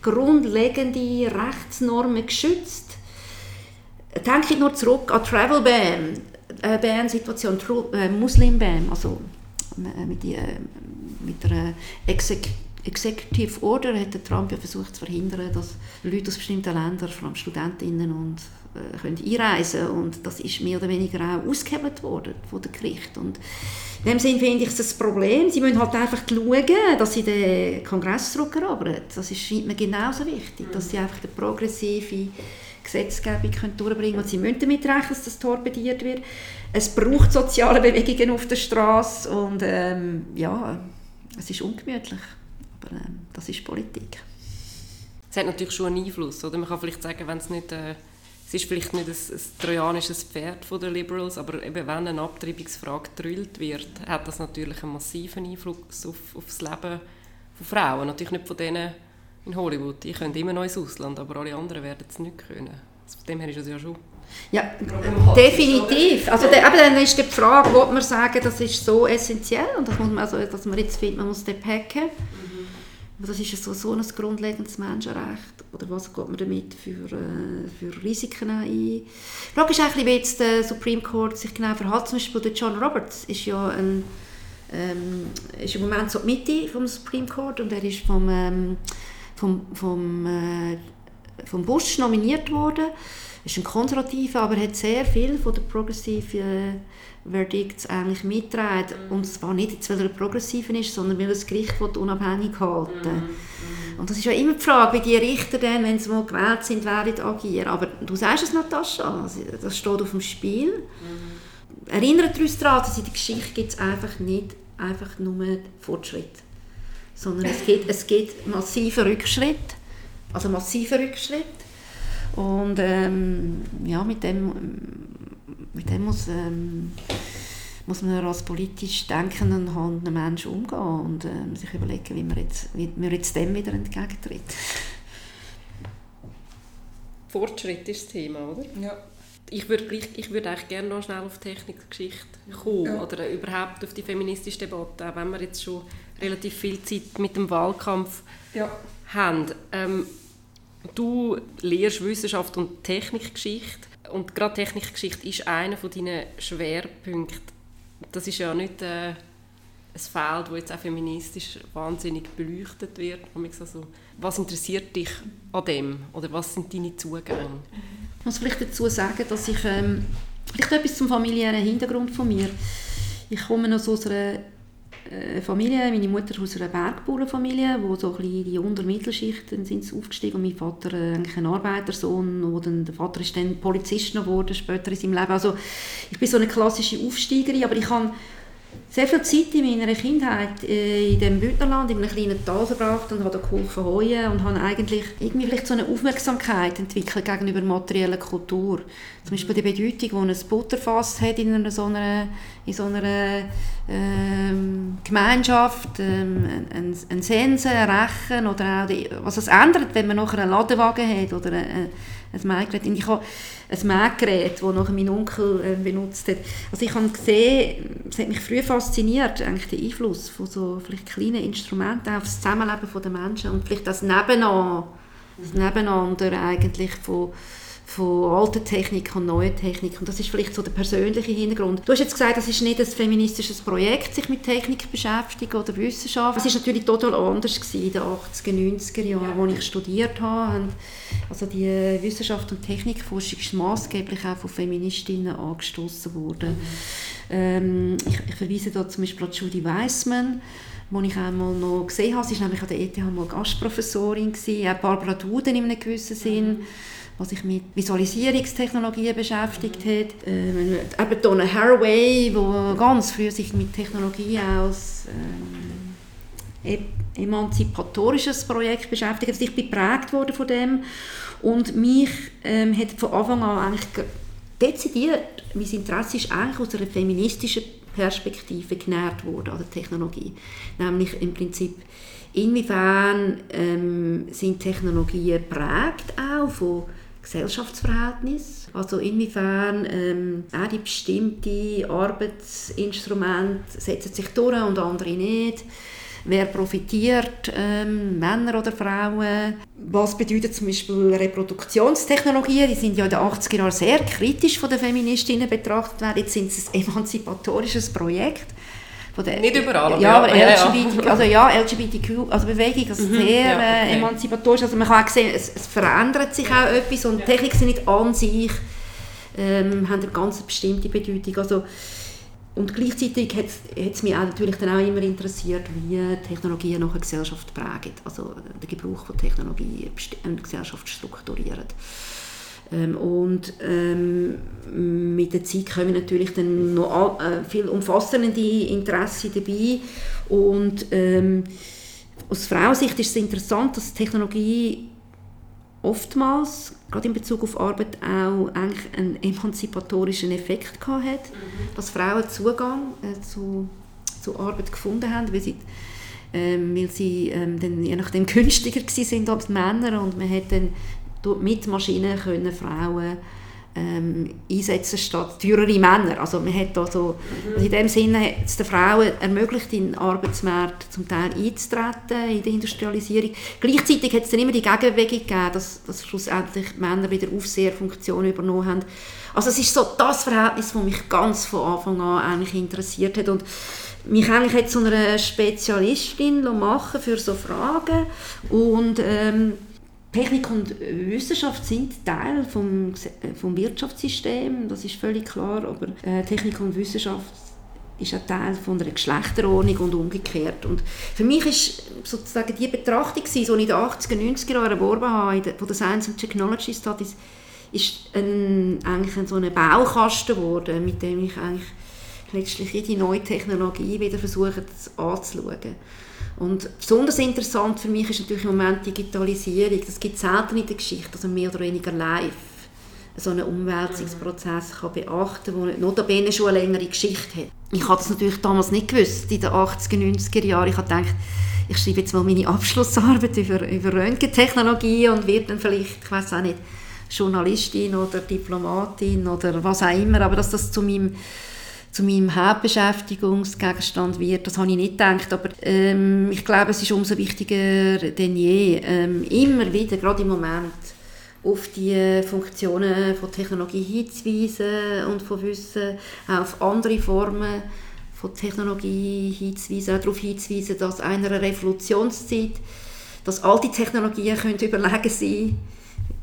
grundlegende Rechtsnormen geschützt. Denke ich nur zurück an Travel Ban, äh, Ban-Situation, äh, Muslim Ban, also äh, mit, die, äh, mit der Exek Executive Order hat Trump ja versucht zu verhindern, dass Leute aus bestimmten Ländern, vor allem Studentinnen, und, äh, können einreisen und das ist mehr oder weniger auch ausgehebelt worden von der Gericht. Und in dem Sinne finde ich es ein Problem. Sie müssen halt einfach schauen, dass sie den Kongress zurückerobern. Das ist, scheint mir genauso wichtig, dass sie einfach eine progressive Gesetzgebung können durchbringen können. Sie müssen damit rechnen, dass das torpediert wird. Es braucht soziale Bewegungen auf der Straße und ähm, ja, es ist ungemütlich, aber ähm, das ist Politik. Es hat natürlich schon einen Einfluss, oder? Man kann vielleicht sagen, wenn es nicht... Äh es ist vielleicht nicht ein, ein trojanisches Pferd der Liberals, aber eben wenn eine Abtreibungsfrage gedrillt wird, hat das natürlich einen massiven Einfluss auf, auf das Leben von Frauen. Natürlich nicht von denen in Hollywood. Die können immer noch ins Ausland, aber alle anderen werden es nicht können. Von dem her ist es ja schon ja, definitiv. Also der, aber dann ist die Frage, ob man sagen, das ist so essentiell und das muss man, also, dass man jetzt findet, man muss den packen. Mhm. Das ist so, so ein grundlegendes Menschenrecht. Oder was geht man damit für, äh, für Risiken ein? Die Frage ist eigentlich, wie jetzt der Supreme Court sich genau verhält. Zum Beispiel der John Roberts ist ja ein, ähm, ist im Moment so die Mitte vom Supreme Court und er ist vom, ähm, vom, vom, äh, vom Bush nominiert worden ist ein Konservativer, aber hat sehr viel von der progressiven Verdicts eigentlich mitgetragen. Mhm. Und zwar nicht jetzt, weil er ein Progressiver ist, sondern weil das Gericht unabhängig halten mhm. Und das ist ja immer die Frage, wie die Richter dann, wenn sie mal gewählt sind, werden agieren. Aber du sagst es, Natascha, das steht auf dem Spiel. Mhm. Erinnert uns daran, dass in der Geschichte gibt es einfach nicht einfach nur Fortschritt. Sondern es gibt, es gibt massive Rückschritt. Also massive Rückschritt. Und ähm, ja, mit dem, mit dem muss, ähm, muss man als politisch denkenden und handelnden Mensch umgehen und ähm, sich überlegen, wie man jetzt, wie man jetzt dem wieder entgegentritt. Fortschritt ist das Thema, oder? Ja. Ich würde, ich würde eigentlich gerne noch schnell auf die Technikgeschichte kommen ja. oder überhaupt auf die feministische Debatte, auch wenn wir jetzt schon relativ viel Zeit mit dem Wahlkampf ja. haben. Ähm, Du lehrst Wissenschaft und Technikgeschichte und gerade Technikgeschichte ist einer von deinen Schwerpunkten. Das ist ja nicht äh, ein Feld, das jetzt auch feministisch wahnsinnig beleuchtet wird. Also, was interessiert dich an dem oder was sind deine Zugänge? Ich muss vielleicht dazu sagen, dass ich ähm, vielleicht etwas zum familiären Hintergrund von mir. Ich komme aus äh, Familie, meine Mutter aus einer Bergbauernfamilie, wo so ein die Untermittelschichten sind aufgestiegen und mein Vater äh, eigentlich ein Arbeitersohn, wo der Vater ist dann Polizist geworden später in seinem Leben. Also ich bin so eine klassische Aufsteigerin, aber ich habe sehr viel Zeit in meiner Kindheit äh, in dem Bündnerland, in einem kleinen Tal verbracht und habe geholfen heuen und habe eigentlich irgendwie vielleicht so eine Aufmerksamkeit entwickelt gegenüber materieller Kultur. Zum Beispiel die Bedeutung, die ein Butterfass hat in einer so einer, in so einer ähm, Gemeinschaft, ähm, ein, ein Sensen, ein Rechen oder auch die, was es ändert, wenn man nachher einen Ladewagen hat oder ein, ein Mähgerät. Ich habe ein Mähgerät, das nachher mein Onkel äh, benutzt hat. Also ich habe gesehen, es hat mich früh fasziniert, eigentlich der Einfluss von so vielleicht kleinen Instrumenten auf das Zusammenleben der Menschen und vielleicht das Nebeneinander, das Nebeneinander eigentlich von von alter Technik und neuer Technik. Und das ist vielleicht so der persönliche Hintergrund. Du hast jetzt gesagt, das ist nicht ein feministisches Projekt, sich mit Technik beschäftigen oder Wissenschaft. Es ist natürlich total anders gewesen in den 80er, 90er Jahren, als ich studiert habe. Also die Wissenschaft und Technikforschung ist maßgeblich auch von Feministinnen angestoßen worden. Mhm. Ähm, ich, ich, verweise da zum Beispiel an Judy Weissman, die ich einmal noch gesehen habe. Sie war nämlich an der ETH mal Gastprofessorin, gewesen, auch Barbara Duden in einem gewissen Sinn. Mhm was sich mit Visualisierungstechnologien beschäftigt hat. Ähm, eben Donna Haraway, die ganz früh sich mit Technologie als ähm, emanzipatorisches Projekt beschäftigt hat. Also ich bin geprägt worden von dem und mich ähm, hat von Anfang an eigentlich dezidiert, mein Interesse ist eigentlich aus einer feministischen Perspektive genährt worden an der Technologie. Nämlich im Prinzip, inwiefern ähm, sind Technologien prägt auch von Gesellschaftsverhältnissen. Also inwiefern ähm, auch die bestimmte Arbeitsinstrumente setzen sich durch und andere nicht. Wer profitiert, ähm, Männer oder Frauen? Was bedeutet zum Beispiel Reproduktionstechnologien? Die sind ja in den 80er Jahren sehr kritisch von den Feministinnen betrachtet worden. Jetzt sind es ein emanzipatorisches Projekt. Der, Nicht überall, ja, aber ja, LGBT, ja. Also ja, LGBTQ, also Bewegung, also mhm, sehr ja, okay. äh, emanzipatorisch. Also man kann auch sehen, es, es verändert sich auch etwas und ja. Technik sind nicht an sich, ähm, haben eine ganz bestimmte Bedeutung. Also und gleichzeitig hat es mich auch natürlich dann auch immer interessiert, wie Technologien noch eine Gesellschaft prägen, also der Gebrauch von Technologie eine Gesellschaft strukturieren. Ähm, und ähm, mit der Zeit kommen natürlich dann noch all, äh, viel umfassende Interessen dabei und ähm, aus Frauensicht ist es interessant, dass Technologie oftmals, gerade in Bezug auf Arbeit, auch eigentlich einen emanzipatorischen Effekt gehabt hat, mhm. dass Frauen Zugang äh, zu, zu Arbeit gefunden haben, weil sie, ähm, weil sie ähm, dann je nachdem günstiger sind als Männer und man hat dann mit Maschinen können Frauen ähm, einsetzen statt teurere Männer. Also man hat also, mhm. in dem Sinne hat es den Frauen ermöglicht, in den Arbeitsmarkt zum Teil einzutreten, in der Industrialisierung. Gleichzeitig hat es dann immer die Gegenbewegung gegeben, dass, dass schlussendlich Männer wieder Aufseherfunktionen übernommen haben. Also es ist so das Verhältnis, das mich ganz von Anfang an eigentlich interessiert hat und mich eigentlich jetzt zu einer Spezialistin machen für so Fragen und ähm, Technik und Wissenschaft sind Teil vom, vom Wirtschaftssystem, das ist völlig klar, aber äh, Technik und Wissenschaft ist ein Teil von einer Geschlechterordnung und umgekehrt. Und für mich ist sozusagen die Betrachtung, die ich in den 80er, 90er Jahren erworben habe, von der Science and Technology Studies, ist ein, eigentlich so ein Baukasten geworden, mit dem ich eigentlich letztlich jede neue Technologie wieder versuche anzuschauen. Und besonders interessant für mich ist natürlich im Moment Digitalisierung. Das gibt es selten in der Geschichte, also mehr oder weniger live so einen Umwälzungsprozess kann beachten kann, der notabene schon eine längere Geschichte hat. Ich habe das natürlich damals nicht gewusst, in den 80er, 90er Jahren. Ich habe gedacht, ich schreibe jetzt mal meine Abschlussarbeit über, über Röntgentechnologie und werde dann vielleicht, ich weiß auch nicht, Journalistin oder Diplomatin oder was auch immer, aber dass das zu meinem zu meinem Hauptbeschäftigungsgegenstand wird. Das habe ich nicht gedacht, aber ähm, ich glaube, es ist umso wichtiger denn je, ähm, immer wieder, gerade im Moment, auf die Funktionen von Technologie hinzuweisen und von Wissen, auch auf andere Formen von Technologie hinzuweisen, auch darauf hinzuweisen, dass einer Revolutionszeit, dass alte Technologien überlegen sein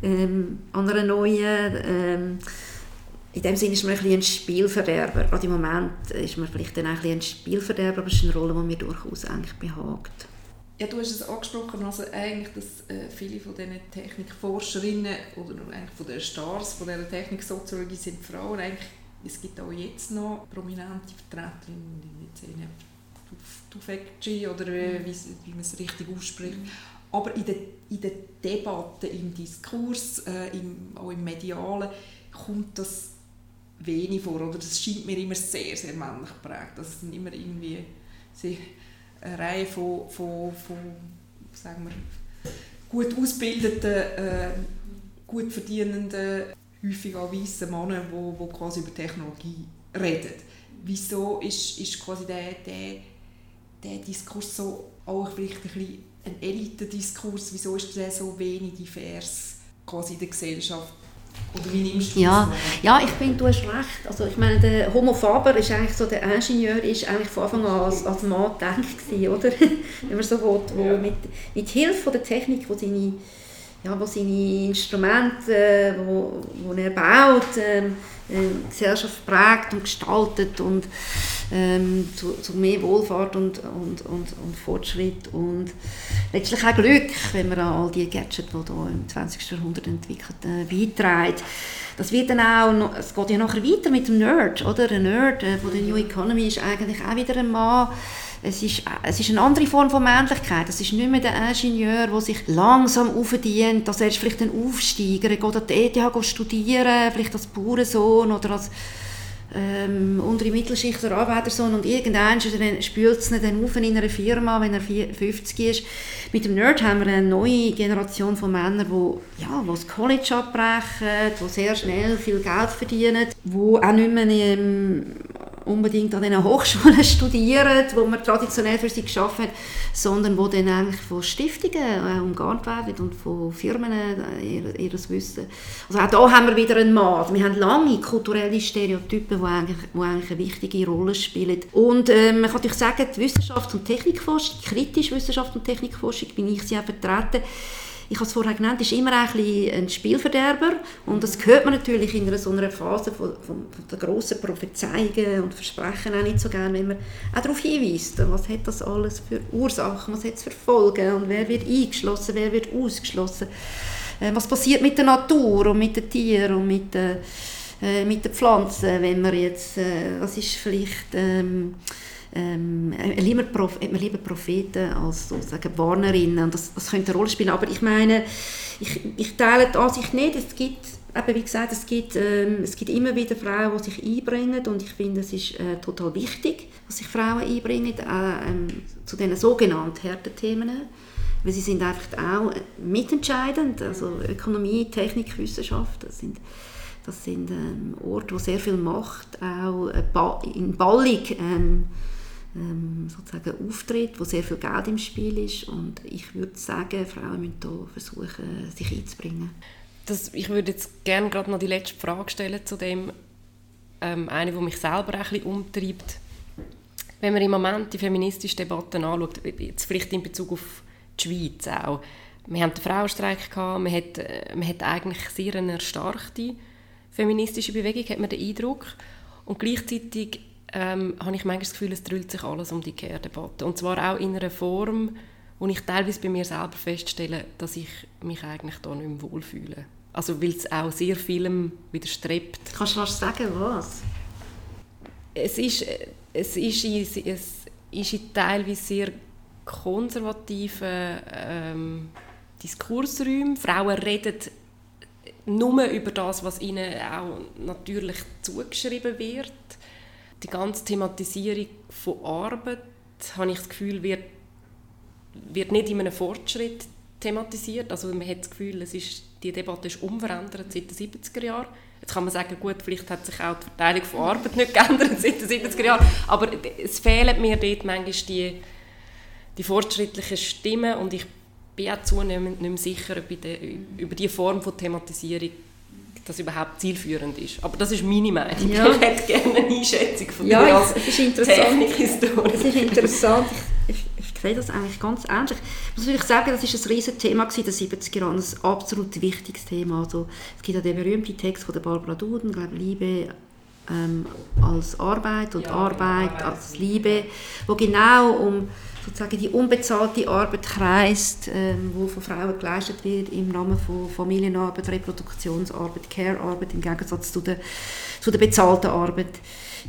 ähm, an einer neuen ähm, in dem Sinne ist man ein, ein Spielverderber. Gerade im Moment ist man vielleicht dann ein, ein Spielverderber, aber es ist eine Rolle, die mir durchaus eigentlich behagt. Ja, du hast es angesprochen, also eigentlich, dass äh, viele von diesen Technikforscherinnen oder eigentlich von den Stars von dieser Techniksoziologie sind Frauen. Eigentlich, es gibt auch jetzt noch prominente Vertreterinnen, die Tufekci oder äh, wie, wie man es richtig ausspricht. Aber in der, in der Debatte, im Diskurs, äh, im, auch im Medialen, kommt das wenig vor. Oder das scheint mir immer sehr, sehr männlich geprägt. Also es sind immer irgendwie eine Reihe von, von, von sagen wir, gut ausgebildeten, äh, gut verdienenden, häufig auch weißen Männern, die wo, quasi über Technologie reden. Wieso ist, ist quasi der, der, der Diskurs so auch vielleicht ein, ein Elitendiskurs? Wieso ist der so wenig divers quasi in der Gesellschaft oder wie nimmst du ja, das? Ja, ich finde, du hast recht. Also ich meine, der Homo Faber ist eigentlich so, der Ingenieur ist eigentlich von Anfang an als, als Mann gedacht oder? Wenn man so will, wo ja. mit, mit Hilfe der Technik, wo seine, ja, wo seine Instrumente, äh, wo, wo er baut, ähm, äh, Gesellschaft prägt und gestaltet und ähm, zu, zu, mehr Wohlfahrt und, und, und, und, Fortschritt und letztlich auch Glück, wenn man an all die Gadgets, die hier im 20. Jahrhundert entwickelt äh, beiträgt. Das wird dann auch, noch, es geht ja nachher weiter mit dem Nerd, oder? Ein Nerd äh, von der New Economy ist eigentlich auch wieder ein Mann, es ist, es ist eine andere Form von Männlichkeit. Es ist nicht mehr der Ingenieur, der sich langsam aufdient, dass er vielleicht ein Aufsteiger, er geht an die ETH studieren, vielleicht als Bauernsohn oder als ähm, untere Mittelschicht oder Arbeitersohn und irgendwann spült es dann auf in einer Firma, wenn er 50 ist. Mit dem Nerd haben wir eine neue Generation von Männern, die ja, das College abbrechen, die sehr schnell viel Geld verdienen, die auch nicht mehr ähm, unbedingt an den Hochschulen studieren, wo man traditionell für sie geschaffen hat, sondern wo dann eigentlich von Stiftungen äh, umgarnt werden und von Firmen äh, ihr, ihr Wissen. Also auch da haben wir wieder einen Mann. Wir haben lange kulturelle Stereotypen, die eigentlich, die eigentlich eine wichtige Rolle spielen. Und äh, man kann natürlich sagen, die Wissenschaft und Technikforschung, kritisch Wissenschaft und Technikforschung, bin ich sie auch vertreten, ich habe es vorher genannt, ist immer ein, ein Spielverderber. Und das hört man natürlich in so einer Phase von, von, von der grossen Prophezeiungen und Versprechen auch nicht so gerne, wenn man auch darauf hinweist, was hat das alles für Ursachen, was hat es für Folgen und wer wird eingeschlossen, wer wird ausgeschlossen, äh, was passiert mit der Natur und mit den Tieren und mit den, äh, mit den Pflanzen, wenn man jetzt, äh, was ist vielleicht... Ähm, ähm, lieber, Prof hat man lieber Propheten als sozusagen Warnerinnen. Und das, das könnte eine Rolle spielen. Aber ich meine, ich, ich teile die Ansicht nicht. Es gibt, eben wie gesagt, es gibt, ähm, es gibt immer wieder Frauen, die sich einbringen. Und ich finde, es ist äh, total wichtig, dass sich Frauen einbringen äh, ähm, zu diesen sogenannten harten Themen. Weil sie sind einfach auch mitentscheidend. Also Ökonomie, Technik, Wissenschaft, das sind das sind ähm, Orte, wo sehr viel Macht auch äh, in Ballung ähm, ähm, sozusagen auftritt, wo sehr viel Geld im Spiel ist und ich würde sagen, Frauen müssen hier versuchen, sich einzubringen. Das, ich würde jetzt gerne gerade noch die letzte Frage stellen zu dem, ähm, eine, die mich selber ein bisschen umtreibt. Wenn man im Moment die feministische Debatte anschaut, jetzt vielleicht in Bezug auf die Schweiz auch, wir haben den Frauenstreik gehabt, man hat, äh, man hat eigentlich sehr eine erstarkte feministische Bewegung, hat man den Eindruck. Und gleichzeitig ähm, habe ich manchmal das Gefühl, es drüllt sich alles um die Care-Debatte. Und zwar auch in einer Form, wo ich teilweise bei mir selber feststelle, dass ich mich eigentlich da nicht mehr wohlfühle. Also weil es auch sehr vielem widerstrebt. Kannst du was sagen, was? Es ist, es ist, in, es ist in teilweise sehr konservativen ähm, Diskursräumen. Frauen reden nur über das, was ihnen auch natürlich zugeschrieben wird die ganze Thematisierung von Arbeit, habe ich das Gefühl, wird, wird nicht in einem Fortschritt thematisiert. Also man hat das Gefühl, es ist, die Debatte ist unverändert seit den 70er Jahren. Jetzt kann man sagen, gut, vielleicht hat sich auch die Verteilung von Arbeit nicht geändert seit den 70er Jahren, aber es fehlen mir dort manchmal die, die fortschrittlichen Stimmen und ich bin auch zunehmend nicht mehr sicher, ob die, über diese Form von Thematisierung das überhaupt zielführend ist. Aber das ist meine Meinung. Ja. Ich hätte gerne eine Einschätzung von ja, dir als es ist interessant. Es ist interessant. Ich, ich, ich, sehe das eigentlich ganz ähnlich. Ich muss sagen, das ist ein riesiges Thema in den 70er Jahren, ein absolut wichtiges Thema. Also, es gibt ja den berühmten Text von der Barbara Duden, glaube Liebe ähm, als Arbeit und ja, Arbeit, Arbeit als Liebe, wo genau um sozusagen die unbezahlte Arbeit kreist, ähm, wo von Frauen geleistet wird im Rahmen von Familienarbeit, Reproduktionsarbeit, Care-Arbeit im Gegensatz zu der, zu der bezahlten Arbeit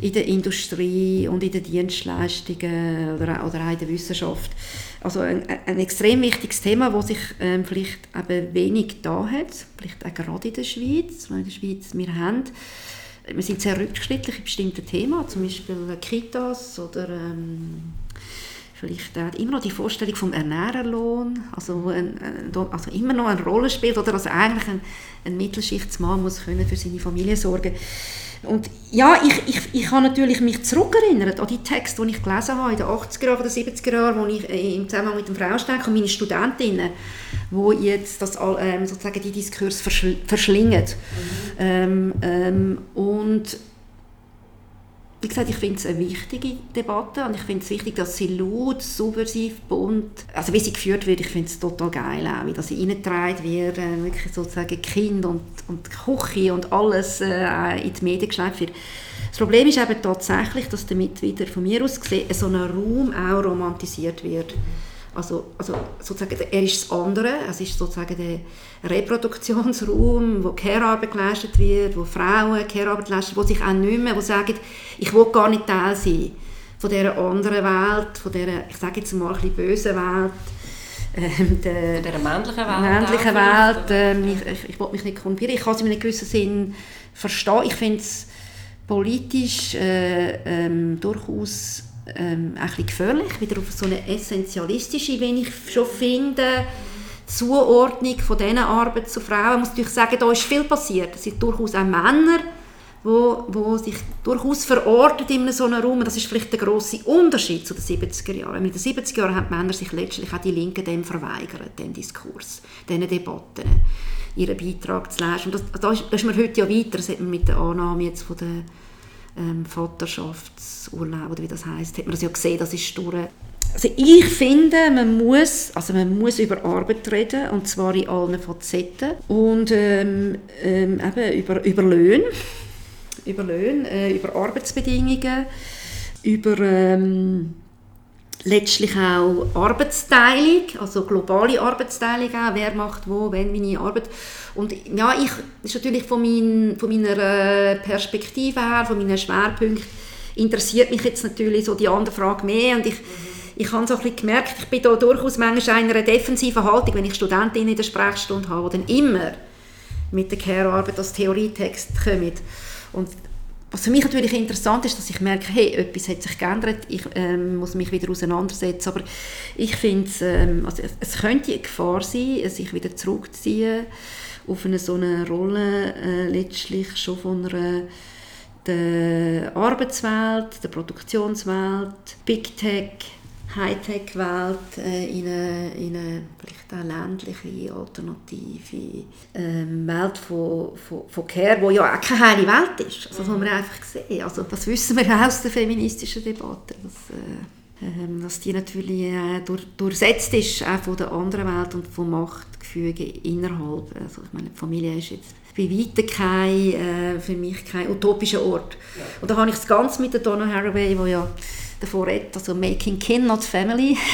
in der Industrie und in den Dienstleistungen oder, oder auch in der Wissenschaft. Also ein, ein extrem wichtiges Thema, das sich ähm, vielleicht eben wenig da hat, vielleicht auch gerade in der Schweiz, weil in der Schweiz wir haben wir sind sehr rückschrittlich in bestimmten Themen, zum Beispiel Kitas oder ähm, vielleicht auch immer noch die Vorstellung vom Ernährerlohn, also, ein, also immer noch eine Rolle spielt oder dass eigentlich ein, ein Mittelschichtsmann muss können für seine Familie sorgen und ja, ich, ich, ich habe natürlich mich zurückerinnert an die Texte, die ich gelesen habe in den 80er Jahren oder 70er Jahren, wo ich äh, im Zusammenhang mit dem Frauensteig und meine Studentinnen, wo jetzt das, ähm, sozusagen die Diskurs verschlingen. Mhm. Ähm, ähm, und wie gesagt, ich finde es eine wichtige Debatte und ich finde es wichtig, dass sie laut, subversiv, bunt, also wie sie geführt wird, ich finde es total geil auch, wie sie reingetragen wird, äh, wirklich sozusagen Kind und, und Küche und alles äh, in die Medien geschleift wird. Das Problem ist eben tatsächlich, dass damit wieder von mir aus gesehen so ein Raum auch romantisiert wird. Also, also sozusagen, er ist das andere, es ist sozusagen der Reproduktionsraum, wo Care-Arbeit geleistet wird, wo Frauen Care-Arbeit leisten, wo sich auch nicht mehr, wo sagen, ich will gar nicht Teil sein von dieser anderen Welt, von dieser, ich sage jetzt mal ein bisschen bösen Welt, ähm, der, der männlichen Welt. Männlichen Welt ähm, ich, ich, will mich nicht korrumpieren. Ich kann es in einem gewissen Sinn verstehen. Ich finde es politisch äh, ähm, durchaus ähm, ein bisschen gefährlich, wieder auf so eine essentialistische, wie ich schon finde, Zuordnung von diesen Arbeit zu Frauen. Ich muss natürlich sagen, da ist viel passiert. Es sind durchaus auch Männer, wo, wo sich durchaus verortet in so einem Raum. Das ist vielleicht der grosse Unterschied zu den 70er Jahren. In den 70er Jahren haben die Männer sich letztlich auch die Linken dem verweigert, dem Diskurs, diesen Debatten, ihren Beitrag zu leisten. Und das, da ist, ist man heute ja weiter, das hat man mit der Annahme jetzt von der ähm, Vaterschaftsurlaub oder wie das heißt, hat man das ja gesehen, das ist durch. Also ich finde, man muss, also man muss über Arbeit reden, und zwar in allen Facetten. Und ähm, ähm, eben über, über Löhne über Löhne, äh, über Arbeitsbedingungen, über ähm, letztlich auch Arbeitsteilung, also globale Arbeitsteilung auch, wer macht wo, wenn, meine Arbeit. Und ja, ich, ist natürlich von, mein, von meiner äh, Perspektive her, von meinen Schwerpunkten, interessiert mich jetzt natürlich so die andere Frage mehr und ich, ich habe so ein bisschen gemerkt, ich bin da durchaus manchmal in einer defensiven Haltung, wenn ich Studentinnen in der Sprechstunde habe, die dann immer mit der Care-Arbeit als Theorietext kommen. Und was für mich natürlich interessant ist, dass ich merke, hey, etwas hat sich geändert, ich ähm, muss mich wieder auseinandersetzen. Aber ich finde, ähm, also es könnte eine Gefahr sein, sich wieder zurückzuziehen auf eine so eine Rolle äh, letztlich schon von einer der Arbeitswelt, der Produktionswelt, Big Tech, Hightech-Welt äh, in eine, in eine vielleicht eine ländliche, alternative ähm, Welt von, von, von Care, die ja auch keine heile Welt ist. Also, das muss man einfach sehen. Also, das wissen wir aus der feministischen Debatte. Dass, äh, ähm, dass die natürlich äh, durch, durchsetzt ist auch von der anderen Welt und vom Machtgefüge innerhalb. Also ich meine, die Familie ist jetzt bei weitem kein, äh, für mich kein utopischer Ort. Und da habe ich es ganz mit der Donna Haraway, wo ja davor redet, also «Making Kin, not Family».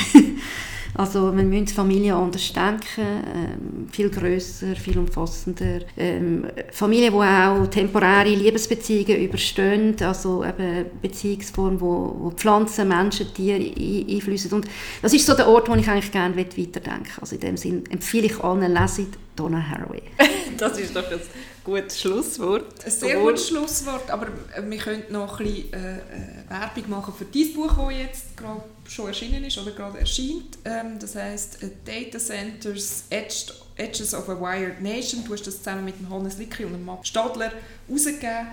Also wir müssen Familie anders denken, ähm, viel größer, viel umfassender. Ähm, Familien, die auch temporäre Liebesbeziehungen überstehen, also eben Beziehungsformen, wo, wo Pflanzen, Menschen, Tiere einfließen. Und das ist so der Ort, wo ich eigentlich gerne weiterdenken Also in dem Sinne empfehle ich allen, lesen Donna Haraway. das ist doch ein gutes Schlusswort. Ein sehr gutes Schlusswort, aber wir könnten noch ein bisschen äh, äh, Werbung machen für dieses Buch, das jetzt gerade schon erschienen ist oder gerade erscheint. Ähm, das heißt äh, Data Centers Edges of a Wired Nation. Du hast das zusammen mit dem Hannes Licki und dem Max Stadler herausgegeben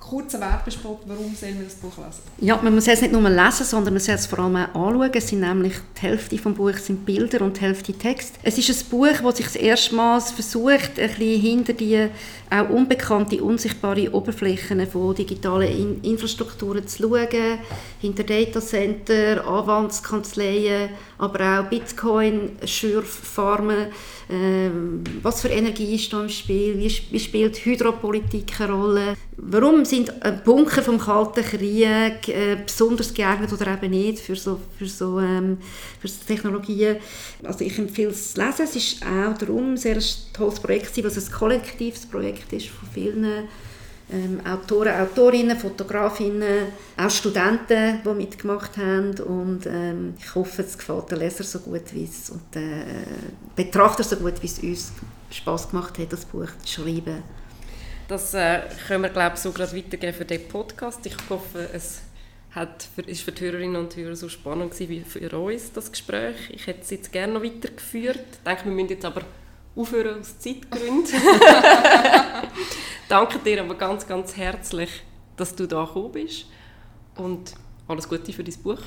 kurzer Werbespot, warum sollen wir das Buch lesen? Ja, man muss es nicht nur lesen, sondern man soll es vor allem auch anschauen. Es sind nämlich die Hälfte des Buches sind Bilder und die Hälfte Text. Es ist ein Buch, das sich erstmals versucht, ein bisschen hinter die auch unbekannte, unsichtbare Oberflächen von digitalen In Infrastrukturen zu schauen, hinter Datacenter, Anwaltskanzleien, aber auch Bitcoin, Schürffarmen, ähm, was für Energie ist da im Spiel, wie, wie spielt Hydropolitik eine Rolle, warum sind Bunker vom Kalten Krieg äh, besonders geeignet oder eben nicht für so, für so ähm, für Technologien. Also ich empfehle es zu lesen, es ist auch darum ein sehr tolles Projekt, weil es ein kollektives Projekt ist von vielen ähm, Autoren, Autorinnen, Fotografinnen, auch Studenten, die mitgemacht haben und ähm, ich hoffe, es gefällt den Leser so gut wie es und den äh, Betrachter so gut wie es uns Spaß gemacht hat, das Buch zu schreiben. Das äh, können wir glaube ich so gerade weitergeben für den Podcast. Ich hoffe, es hat für, ist für die Hörerinnen und Hörer so spannend gewesen wie für uns das Gespräch. Ich hätte es jetzt gerne noch weitergeführt. Ich denke, wir müssen jetzt aber aufhören aus Zeitgründen. Danke dir aber ganz, ganz herzlich, dass du da gekommen bist und alles Gute für dein Buch.